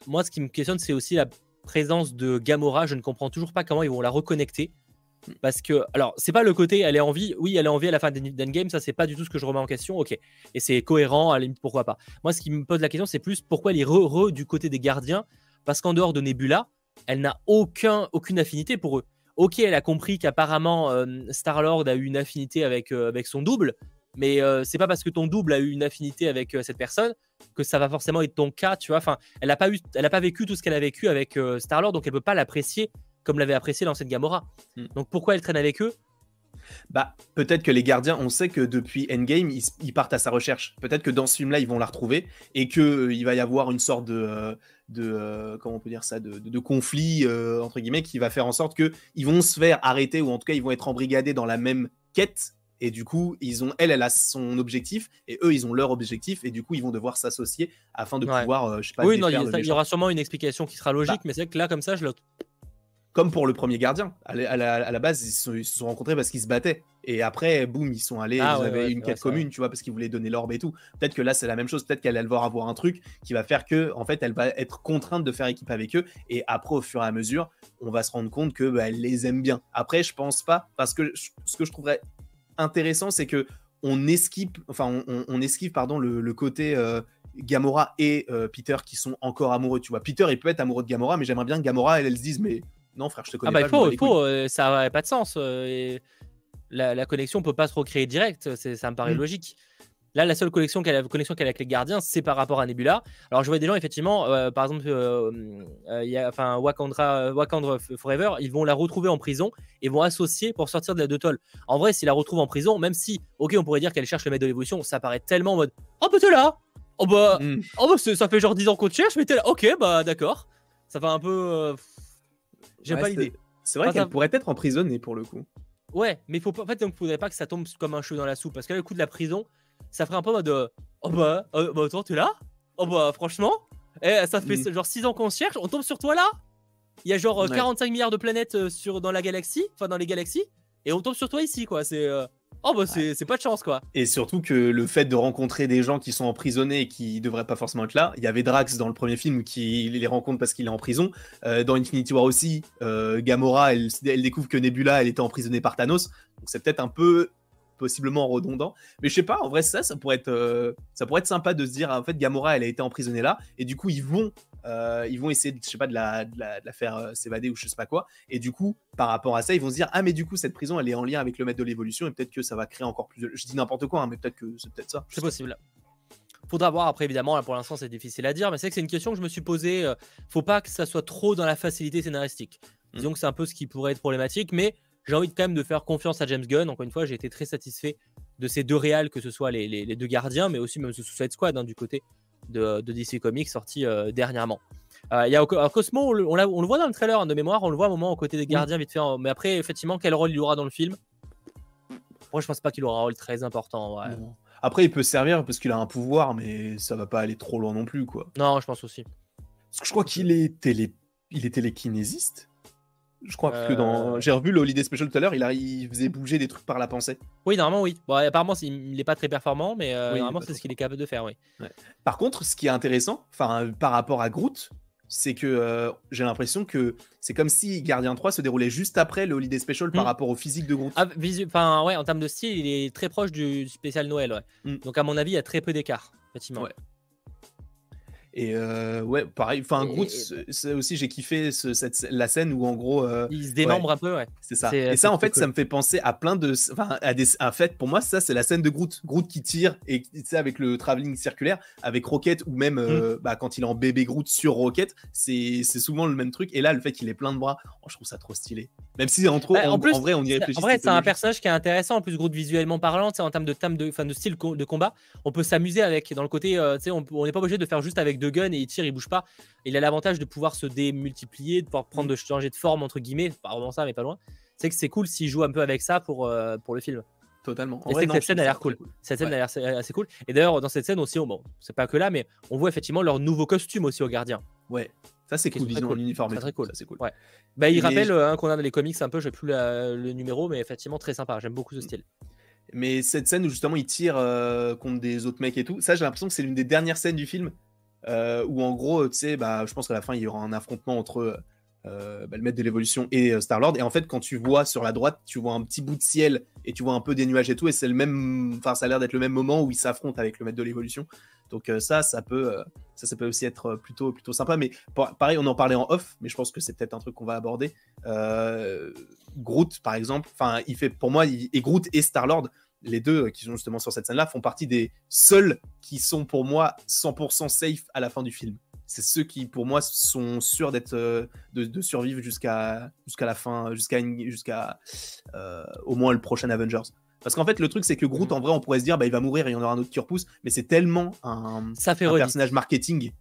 moi, ce qui me questionne, c'est aussi la présence de Gamora. Je ne comprends toujours pas comment ils vont la reconnecter. Parce que, alors, c'est pas le côté elle est en vie. Oui, elle est en vie à la fin d'Endgame, ça, c'est pas du tout ce que je remets en question. Ok. Et c'est cohérent, à la limite, pourquoi pas. Moi, ce qui me pose la question, c'est plus pourquoi elle est re, du côté des gardiens. Parce qu'en dehors de Nebula, elle n'a aucun, aucune affinité pour eux. Ok, elle a compris qu'apparemment euh, Star-Lord a eu une affinité avec, euh, avec son double, mais euh, c'est pas parce que ton double a eu une affinité avec cette personne que ça va forcément être ton cas, tu vois. Enfin, elle n'a pas, eu, elle a pas vécu tout ce qu'elle a vécu avec Star-Lord, donc elle peut pas l'apprécier comme l'avait apprécié l'ancienne Gamora. Hmm. Donc pourquoi elle traîne avec eux? Bah, peut-être que les gardiens, on sait que depuis Endgame, ils, partent à sa recherche. Peut-être que dans ce film-là, ils vont la retrouver et qu'il il va y avoir une sorte de, de comment on peut dire ça, de, conflit entre guillemets qui va faire en sorte que ils vont se faire arrêter ou en tout cas ils vont être embrigadés dans la même quête. Et du coup, ils ont, elle, elle a son objectif et eux, ils ont leur objectif et du coup, ils vont devoir s'associer afin de pouvoir, je sais pas. Oui, non, il y, aura sûrement une explication qui sera logique, bah mais c'est que là, comme ça, je le comme pour le premier gardien. À la, base, ils se, sont, rencontrés parce qu'ils se battaient. Et après, boum, ils sont allés, ah ils avaient une quête commune, tu vois, parce qu'ils voulaient donner l'orbe et tout. Peut-être que là, c'est la même chose. Peut-être qu'elle va avoir un truc qui va faire que, en fait, elle va être contrainte de faire équipe avec eux. Et après, au fur et à mesure, on va se rendre compte que bah, elle les aime bien. Après, je pense pas, parce que ce que je trouverais intéressant, c'est que on esquive, enfin, on, esquive, pardon, le, côté. Euh, Gamora et euh, Peter qui sont encore amoureux, tu vois. Peter, il peut être amoureux de Gamora, mais j'aimerais bien que Gamora, elle, elle se dise, mais non, frère, je te connais ah bah, pas. Il faut, euh, ça n'aurait pas de sens. Euh, la, la, connexion peut pas se recréer direct, ça me paraît mm. logique. Là, la seule connexion qu'elle a, connexion qu'elle a avec les gardiens, c'est par rapport à Nebula. Alors, je vois des gens, effectivement, euh, par exemple, il y a, enfin, Wakandra, Wakandra Forever, ils vont la retrouver en prison et vont associer pour sortir de la de Toll. En vrai, s'ils la retrouvent en prison, même si, ok, on pourrait dire qu'elle cherche le maître de l'évolution, ça paraît tellement en mode Oh, bah t'es là Oh, bah, mm. oh, bah ça fait genre 10 ans qu'on te cherche, mais t'es là. Ok, bah d'accord. Ça fait un peu. J'ai pas l'idée. C'est vrai qu'elle pourrait être emprisonnée pour le coup. Ouais, mais faut pas, en fait, donc, faudrait pas que ça tombe comme un cheveu dans la soupe parce que le coup de la prison, ça ferait un peu mode euh, oh bah, oh, bah attends, t'es là? Oh bah franchement, eh, ça fait mm. genre 6 ans qu'on cherche, on tombe sur toi là? Il y a genre 45 euh, milliards de planètes euh, sur, dans la galaxie, enfin dans les galaxies, et on tombe sur toi ici quoi. C'est Oh bah c'est pas de chance quoi. Et surtout que le fait de rencontrer des gens qui sont emprisonnés et qui devraient pas forcément être là, il y avait Drax dans le premier film qui les rencontre parce qu'il est en prison. Euh, dans Infinity War aussi, euh, Gamora, elle, découvre que Nebula, elle était emprisonnée par Thanos. Donc c'est peut-être un peu possiblement redondant. Mais je sais pas, en vrai ça, ça pourrait être, euh, ça pourrait être sympa de se dire en fait Gamora, elle a été emprisonnée là et du coup ils vont euh, ils vont essayer, je sais pas, de la, de la, faire euh, s'évader ou je sais pas quoi. Et du coup, par rapport à ça, ils vont se dire ah mais du coup cette prison elle est en lien avec le maître de l'évolution et peut-être que ça va créer encore plus. De... Je dis n'importe quoi, hein, mais peut-être que c'est peut-être ça. C'est possible. Faudra voir après évidemment là pour l'instant c'est difficile à dire mais c'est que c'est une question que je me suis posée euh, faut pas que ça soit trop dans la facilité scénaristique mm. disons que c'est un peu ce qui pourrait être problématique mais j'ai envie quand même de faire confiance à James Gunn encore une fois j'ai été très satisfait de ces deux réals que ce soit les, les, deux gardiens mais aussi même ce Suicide Squad hein, du côté de, de, DC Comics sorti dernièrement euh, il y a Cosmo, on le, on, le, voit dans le trailer hein, de mémoire, on le voit à un moment aux côtés des gardiens vite fait. Mais après, effectivement, quel rôle il aura dans le film? Moi, je pense pas qu'il aura un rôle très important. Après, il peut servir parce qu'il a un pouvoir, mais ça va pas aller trop loin non plus, quoi. Non, je pense aussi. Parce que je crois qu'il est télé... il est télékinésiste. Je crois que dans. Euh. J'ai revu le Holiday Special tout à l'heure, il, a... il faisait bouger des trucs par la pensée. Oui, normalement, oui. Bon, apparemment, il n'est pas très performant, mais euh, normalement, c'est ce qu'il est capable de faire, oui. Par contre, ce qui est intéressant, enfin, par rapport à Groot, c'est que euh, j'ai l'impression que c'est comme si Gardien 3 se déroulait juste après le Holiday Special par hmm. rapport au physique de Groot. Ah, enfin, ouais, en termes de style, il est très proche du spécial Noël. Ouais. Hmm. Donc, à mon avis, il y a très peu d'écart, effectivement. Ouais. Et euh, ouais, pareil. Enfin, Groot, c'est aussi j'ai kiffé cette, la scène où en gros, euh, il se démembre un peu, ouais. C'est ça. Et ça, en fait, ça me fait penser à plein de, enfin, à des, en fait, pour moi, ça, c'est la scène de Groot, Groot qui tire et tu sais avec le travelling circulaire, avec Rocket ou même euh, mm. bah, quand il est en bébé Groot sur Rocket, c'est souvent le même truc. Et là, le fait qu'il ait plein de bras, oh, je trouve ça trop stylé. Même si en, trop, bah, en, plus, en vrai, on y réfléchit. En vrai, c'est un personnage qui est intéressant. En plus, Groot visuellement parlant, en termes de thème de, fin, de style de combat, on peut s'amuser avec. Dans le côté, tu sais, on n'est pas obligé de faire juste avec deux guns et il tire, il bouge pas. Il a l'avantage de pouvoir se démultiplier, de pouvoir prendre, de changer de forme, entre guillemets, pas vraiment ça, mais pas loin. C'est que c'est cool s'il joue un peu avec ça pour, euh, pour le film. Totalement. Et cette scène a l'air cool. Cette scène a l'air assez cool. Et d'ailleurs, dans cette scène aussi, bon, c'est pas que là, mais on voit effectivement leur nouveau costume aussi aux gardiens. Ouais. Ça, c'est cool. Ils ont uniforme. Très, cool. C'est cool. Ouais. Bah, il rappelle hein, qu'on a dans les comics un peu, je plus le numéro, mais effectivement, très sympa. J'aime beaucoup ce style. Mais cette scène où justement il tire euh, contre des autres mecs et tout, ça, j'ai l'impression que c'est l'une des dernières scènes du film euh, où en gros, tu sais, bah, je pense qu'à la fin, il y aura un affrontement entre bah, le maître de l'évolution et Star-Lord. Et en fait, quand tu vois sur la droite, tu vois un petit bout de ciel et tu vois un peu des nuages et tout, et c'est le même, enfin, ça a l'air d'être le même moment où ils s'affrontent avec le maître de l'évolution. Donc ça, ça peut, ça, ça peut aussi être plutôt, plutôt sympa. Mais pareil, on en parlait en off, mais je pense que c'est peut-être un truc qu'on va aborder. Groot, par exemple, enfin, il fait, pour moi, et Groot et Star-Lord, les deux qui sont justement sur cette scène-là, font partie des seuls qui sont pour moi 100% safe à la fin du film c'est ceux qui, pour moi, sont sûrs d'être euh, de, survivre jusqu'à jusqu'à la fin, jusqu'à jusqu'à euh, au moins le prochain Avengers. Parce qu'en fait, le truc, c'est que Groot, en vrai, on pourrait se dire, bah, il va mourir et il y en aura un autre qui repousse, mais c'est tellement un, ça fait personnage marketing.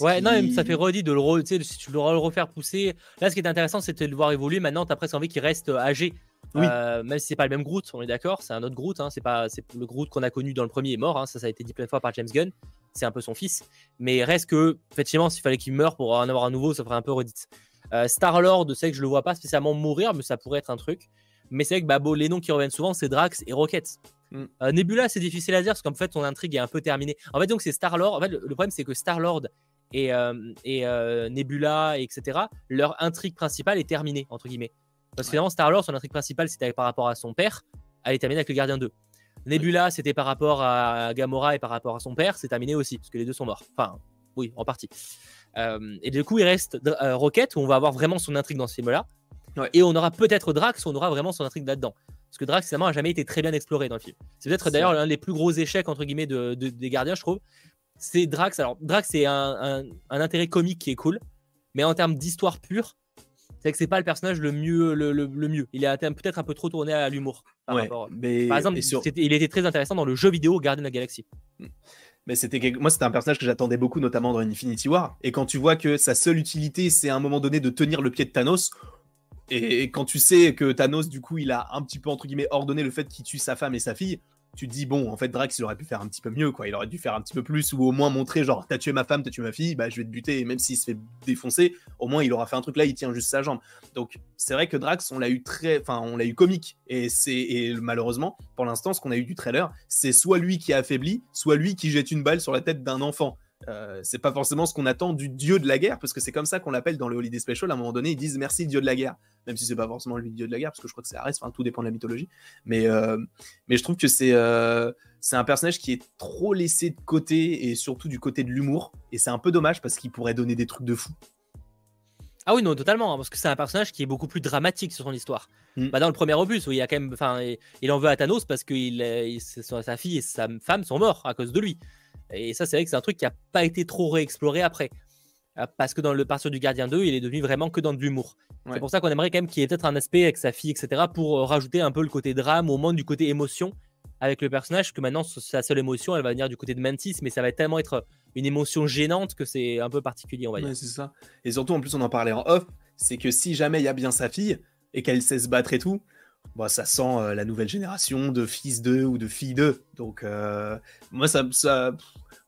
Ouais, non, ça fait redit de le, tu sais, le refaire pousser. Là, ce qui est intéressant, c'était de le voir évoluer. Maintenant, tu as presque envie qu'il reste euh, âgé. Oui. même si c'est pas le même Groot, on est d'accord, c'est un autre Groot. Hein, c'est pas, c'est le Groot qu'on a connu dans le premier est mort. Hein, ça, ça a été dit plein de fois par James Gunn c'est un peu son fils. Mais reste que, effectivement, s'il fallait qu'il meure pour en avoir un nouveau, ça ferait un peu redite. Euh, Star-Lord, c'est que je le vois pas spécialement mourir, mais ça pourrait être un truc. Mais c'est vrai que bah, les noms qui reviennent souvent, c'est Drax et Rocket. Mm. Euh, Nebula, c'est difficile à dire parce qu'en fait, son intrigue est un peu terminée. En fait, donc, c'est Star-Lord. En fait, le, problème, c'est que Star-Lord et, euh, et Nebula, etc., leur intrigue principale est terminée, entre guillemets. Parce que finalement, Star-Lord, son intrigue principale, c'était par rapport à son père. Elle est terminée avec le Gardien 2. Nebula, c'était par rapport à Gamora et par rapport à son père, c'est terminé aussi, parce que les deux sont morts. Enfin, oui, en partie. Euh, et du coup, il reste euh, Rocket, où on va avoir vraiment son intrigue dans ce film-là. Et on aura peut-être Drax, où on aura vraiment son intrigue là-dedans. Parce que Drax, finalement, n'a jamais été très bien exploré dans le film. C'est peut-être d'ailleurs l'un des plus gros échecs, entre guillemets, de, des gardiens, je trouve. C'est Drax. Alors, Drax, c'est un, un, intérêt comique qui est cool. Mais en termes d'histoire pure, c'est que c'est pas le personnage le mieux, le, le, mieux. Il est peut-être un peu trop tourné à l'humour. Par, mais... par exemple, il était très intéressant dans le jeu vidéo Gardien de la Galaxie. Hmm. Mais c'était moi, c'était un personnage que j'attendais beaucoup, notamment dans Infinity War. Et quand tu vois que sa seule utilité, c'est à un moment donné de tenir le pied de Thanos, et quand tu sais que Thanos, du coup, il a un petit peu entre guillemets ordonné le fait qu'il tue sa femme et sa fille, tu te dis bon en fait Drax il aurait pu faire un petit peu mieux quoi. Il aurait dû faire un petit peu plus ou au moins montrer genre t'as tué ma femme t'as tué ma fille bah je vais te buter. Et même s'il se fait défoncer au moins il aura fait un truc là il tient juste sa jambe. Donc c'est vrai que Drax on l'a eu très enfin on l'a eu comique. Et c'est malheureusement pour l'instant ce qu'on a eu du trailer c'est soit lui qui est affaibli soit lui qui jette une balle sur la tête d'un enfant euh, c'est pas forcément ce qu'on attend du dieu de la guerre, parce que c'est comme ça qu'on l'appelle dans le Holiday Special. À un moment donné, ils disent merci dieu de la guerre, même si c'est pas forcément le dieu de la guerre, parce que je crois que c'est Ares. Enfin, tout dépend de la mythologie. Mais, euh, mais je trouve que c'est euh, c'est un personnage qui est trop laissé de côté et surtout du côté de l'humour. Et c'est un peu dommage parce qu'il pourrait donner des trucs de fou. Ah oui, non, totalement, hein, parce que c'est un personnage qui est beaucoup plus dramatique sur son histoire. Mm. Bah dans le premier opus, où il a quand même, enfin, il en veut à Thanos parce que il, sa fille et sa femme sont morts à cause de lui. Et ça, c'est vrai que c'est un truc qui n'a pas été trop réexploré après. Euh, parce que dans le partir du Gardien 2, il est devenu vraiment que dans de l'humour. C'est pour ça qu'on aimerait quand même qu'il y ait peut-être un aspect avec sa fille, etc., pour euh, rajouter un peu le côté drame, au moins du côté émotion avec le personnage, que maintenant, sa seule émotion, elle va venir du côté de Mantis, mais ça va tellement être une émotion gênante que c'est un peu particulier, on va dire. c'est ça. Et surtout, en plus, on en parlait en off, c'est que si jamais il y a bien sa fille et qu'elle sait se battre et tout, bah, ça sent euh, la nouvelle génération de fils d'eux ou de filles d'eux. Donc, moi, ça, ça,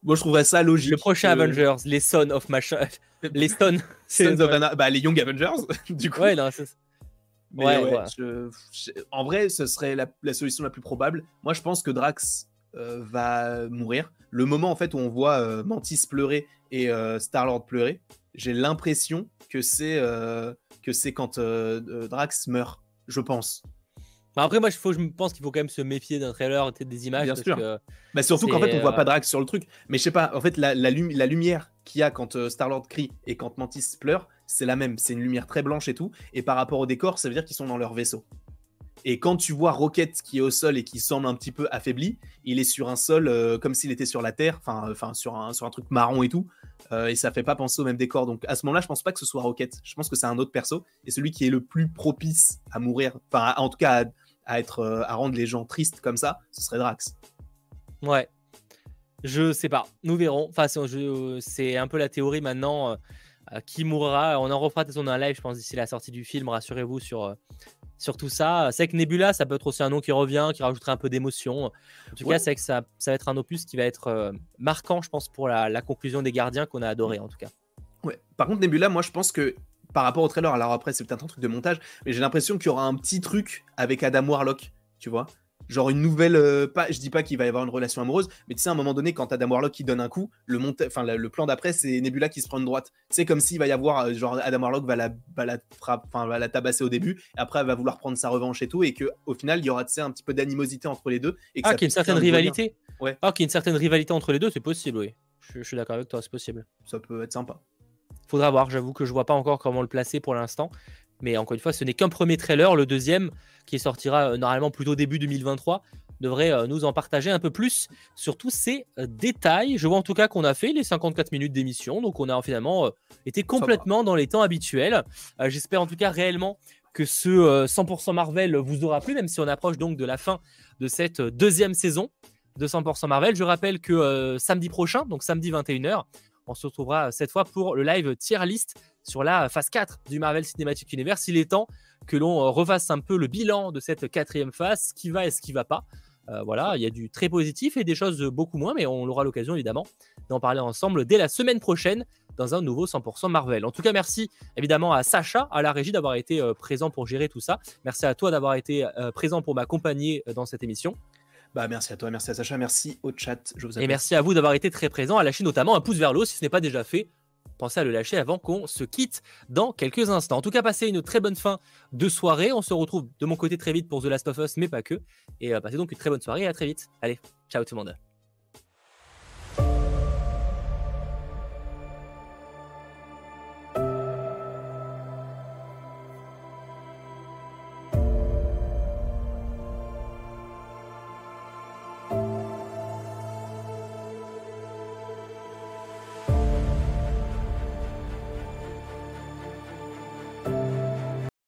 moi, je trouverais ça logique. Le prochain Avengers, les Sons of Machin. les Sons. Sons of bah, les Young Avengers, du coup. Ouais, non, c'est. Ouais, ouais, en vrai, ce serait la, solution la plus probable. Moi, je pense que Drax euh, va mourir. Le moment en fait où on voit euh, Mantis pleurer et euh, Star Lord pleurer, j'ai l'impression que c'est que c'est quand Drax meurt. Je pense. Bah, après, moi, je, faut, je pense qu'il faut quand même se méfier d'un trailer et des images. Bien sûr. bah, surtout qu'en fait, on voit pas euh, Drax sur le truc. Mais je sais pas, en fait, la, la, la lumière qu'il y a quand euh, Star-Lord crie et quand Mantis pleure, c'est la même. C'est une lumière très blanche et tout. Et par rapport au décor, ça veut dire qu'ils sont dans leur vaisseau. Et quand tu vois Rocket qui est au sol et qui semble un petit peu affaibli, il est sur un sol euh, comme s'il était sur la Terre, enfin, enfin sur, un, sur un truc marron et tout. et ça fait pas penser au même décor. Donc à ce moment-là, je pense pas que ce soit Rocket. Je pense que c'est un autre perso. Et celui qui est le plus propice à mourir, enfin, en tout cas, à, à, être, euh, à rendre les gens tristes comme ça, ce serait Drax. Ouais. Je sais pas. Nous verrons. Enfin, c'est un peu la théorie maintenant. Euh, qui mourra On en refera de un live, je pense, d'ici la sortie du film. Rassurez-vous sur, euh, sur tout ça. C'est que Nebula, ça peut être aussi un nom qui revient, qui rajouterait un peu d'émotion. En tout cas, c'est que ça, ça va être un opus qui va être marquant, je pense, pour la, la conclusion des gardiens qu'on a adoré, en tout cas. Ouais. Par contre, Nebula, moi, je pense que par rapport au trailer. Alors après, c'est peut-être un truc de montage, mais j'ai l'impression qu'il y aura un petit truc avec Adam Warlock, tu vois. Genre une nouvelle. euh, pas, je dis pas qu'il va y avoir une relation amoureuse, mais tu sais, à un moment donné, quand Adam Warlock qui donne un coup, le, monta- enfin, le, le plan d'après, c'est Nebula qui se prend une droite. C'est comme s'il va y avoir. euh, genre, Adam Warlock va la, va la, frappe- va la tabasser au début, et après, elle va vouloir prendre sa revanche et tout, et qu'au final, il y aura tu sais, un petit peu d'animosité entre les deux. Et que Ah, qu'il y ait une certaine un rivalité Ouais. Ah, qu'il y ait une certaine rivalité entre les deux, c'est possible, oui. Je, je suis d'accord avec toi, c'est possible. Ça peut être sympa. Faudra voir, j'avoue que je vois pas encore comment le placer pour l'instant. Mais encore une fois, ce n'est qu'un premier trailer. Le deuxième, qui sortira euh, normalement plutôt début 2023, devrait euh, nous en partager un peu plus sur tous ces euh, détails. Je vois en tout cas qu'on a fait les 54 minutes d'émission. Donc on a finalement été complètement dans les temps habituels. J'espère en tout cas réellement que ce euh, 100% Marvel vous aura plu, même si on approche donc de la fin de cette deuxième saison de 100% Marvel. Je rappelle que samedi prochain, donc samedi 21h, on se retrouvera cette fois pour le live tier list sur la phase 4 du Marvel Cinematic Universe. Il est temps que l'on euh, refasse un peu le bilan de cette quatrième phase, ce qui va et ce qui va pas. Euh, voilà, il y a du très positif et des choses beaucoup moins, mais on aura l'occasion évidemment d'en parler ensemble dès la semaine prochaine dans un nouveau 100% Marvel. En tout cas, merci évidemment à Sacha, à la régie d'avoir été euh, présent pour gérer tout ça. Merci à toi d'avoir été euh, présent pour m'accompagner euh, dans cette émission. Bah, merci à toi, merci à Sacha, merci au chat. Je vous Et merci à vous d'avoir été très présent, à lâcher notamment un pouce vers le haut si ce n'est pas déjà fait. Pensez à le lâcher avant qu'on se quitte dans quelques instants. En tout cas, passez une très bonne fin de soirée. On se retrouve de mon côté très vite pour The Last of Us, mais pas que. Et euh, passez donc une très bonne soirée et à très vite. Allez, ciao tout le monde.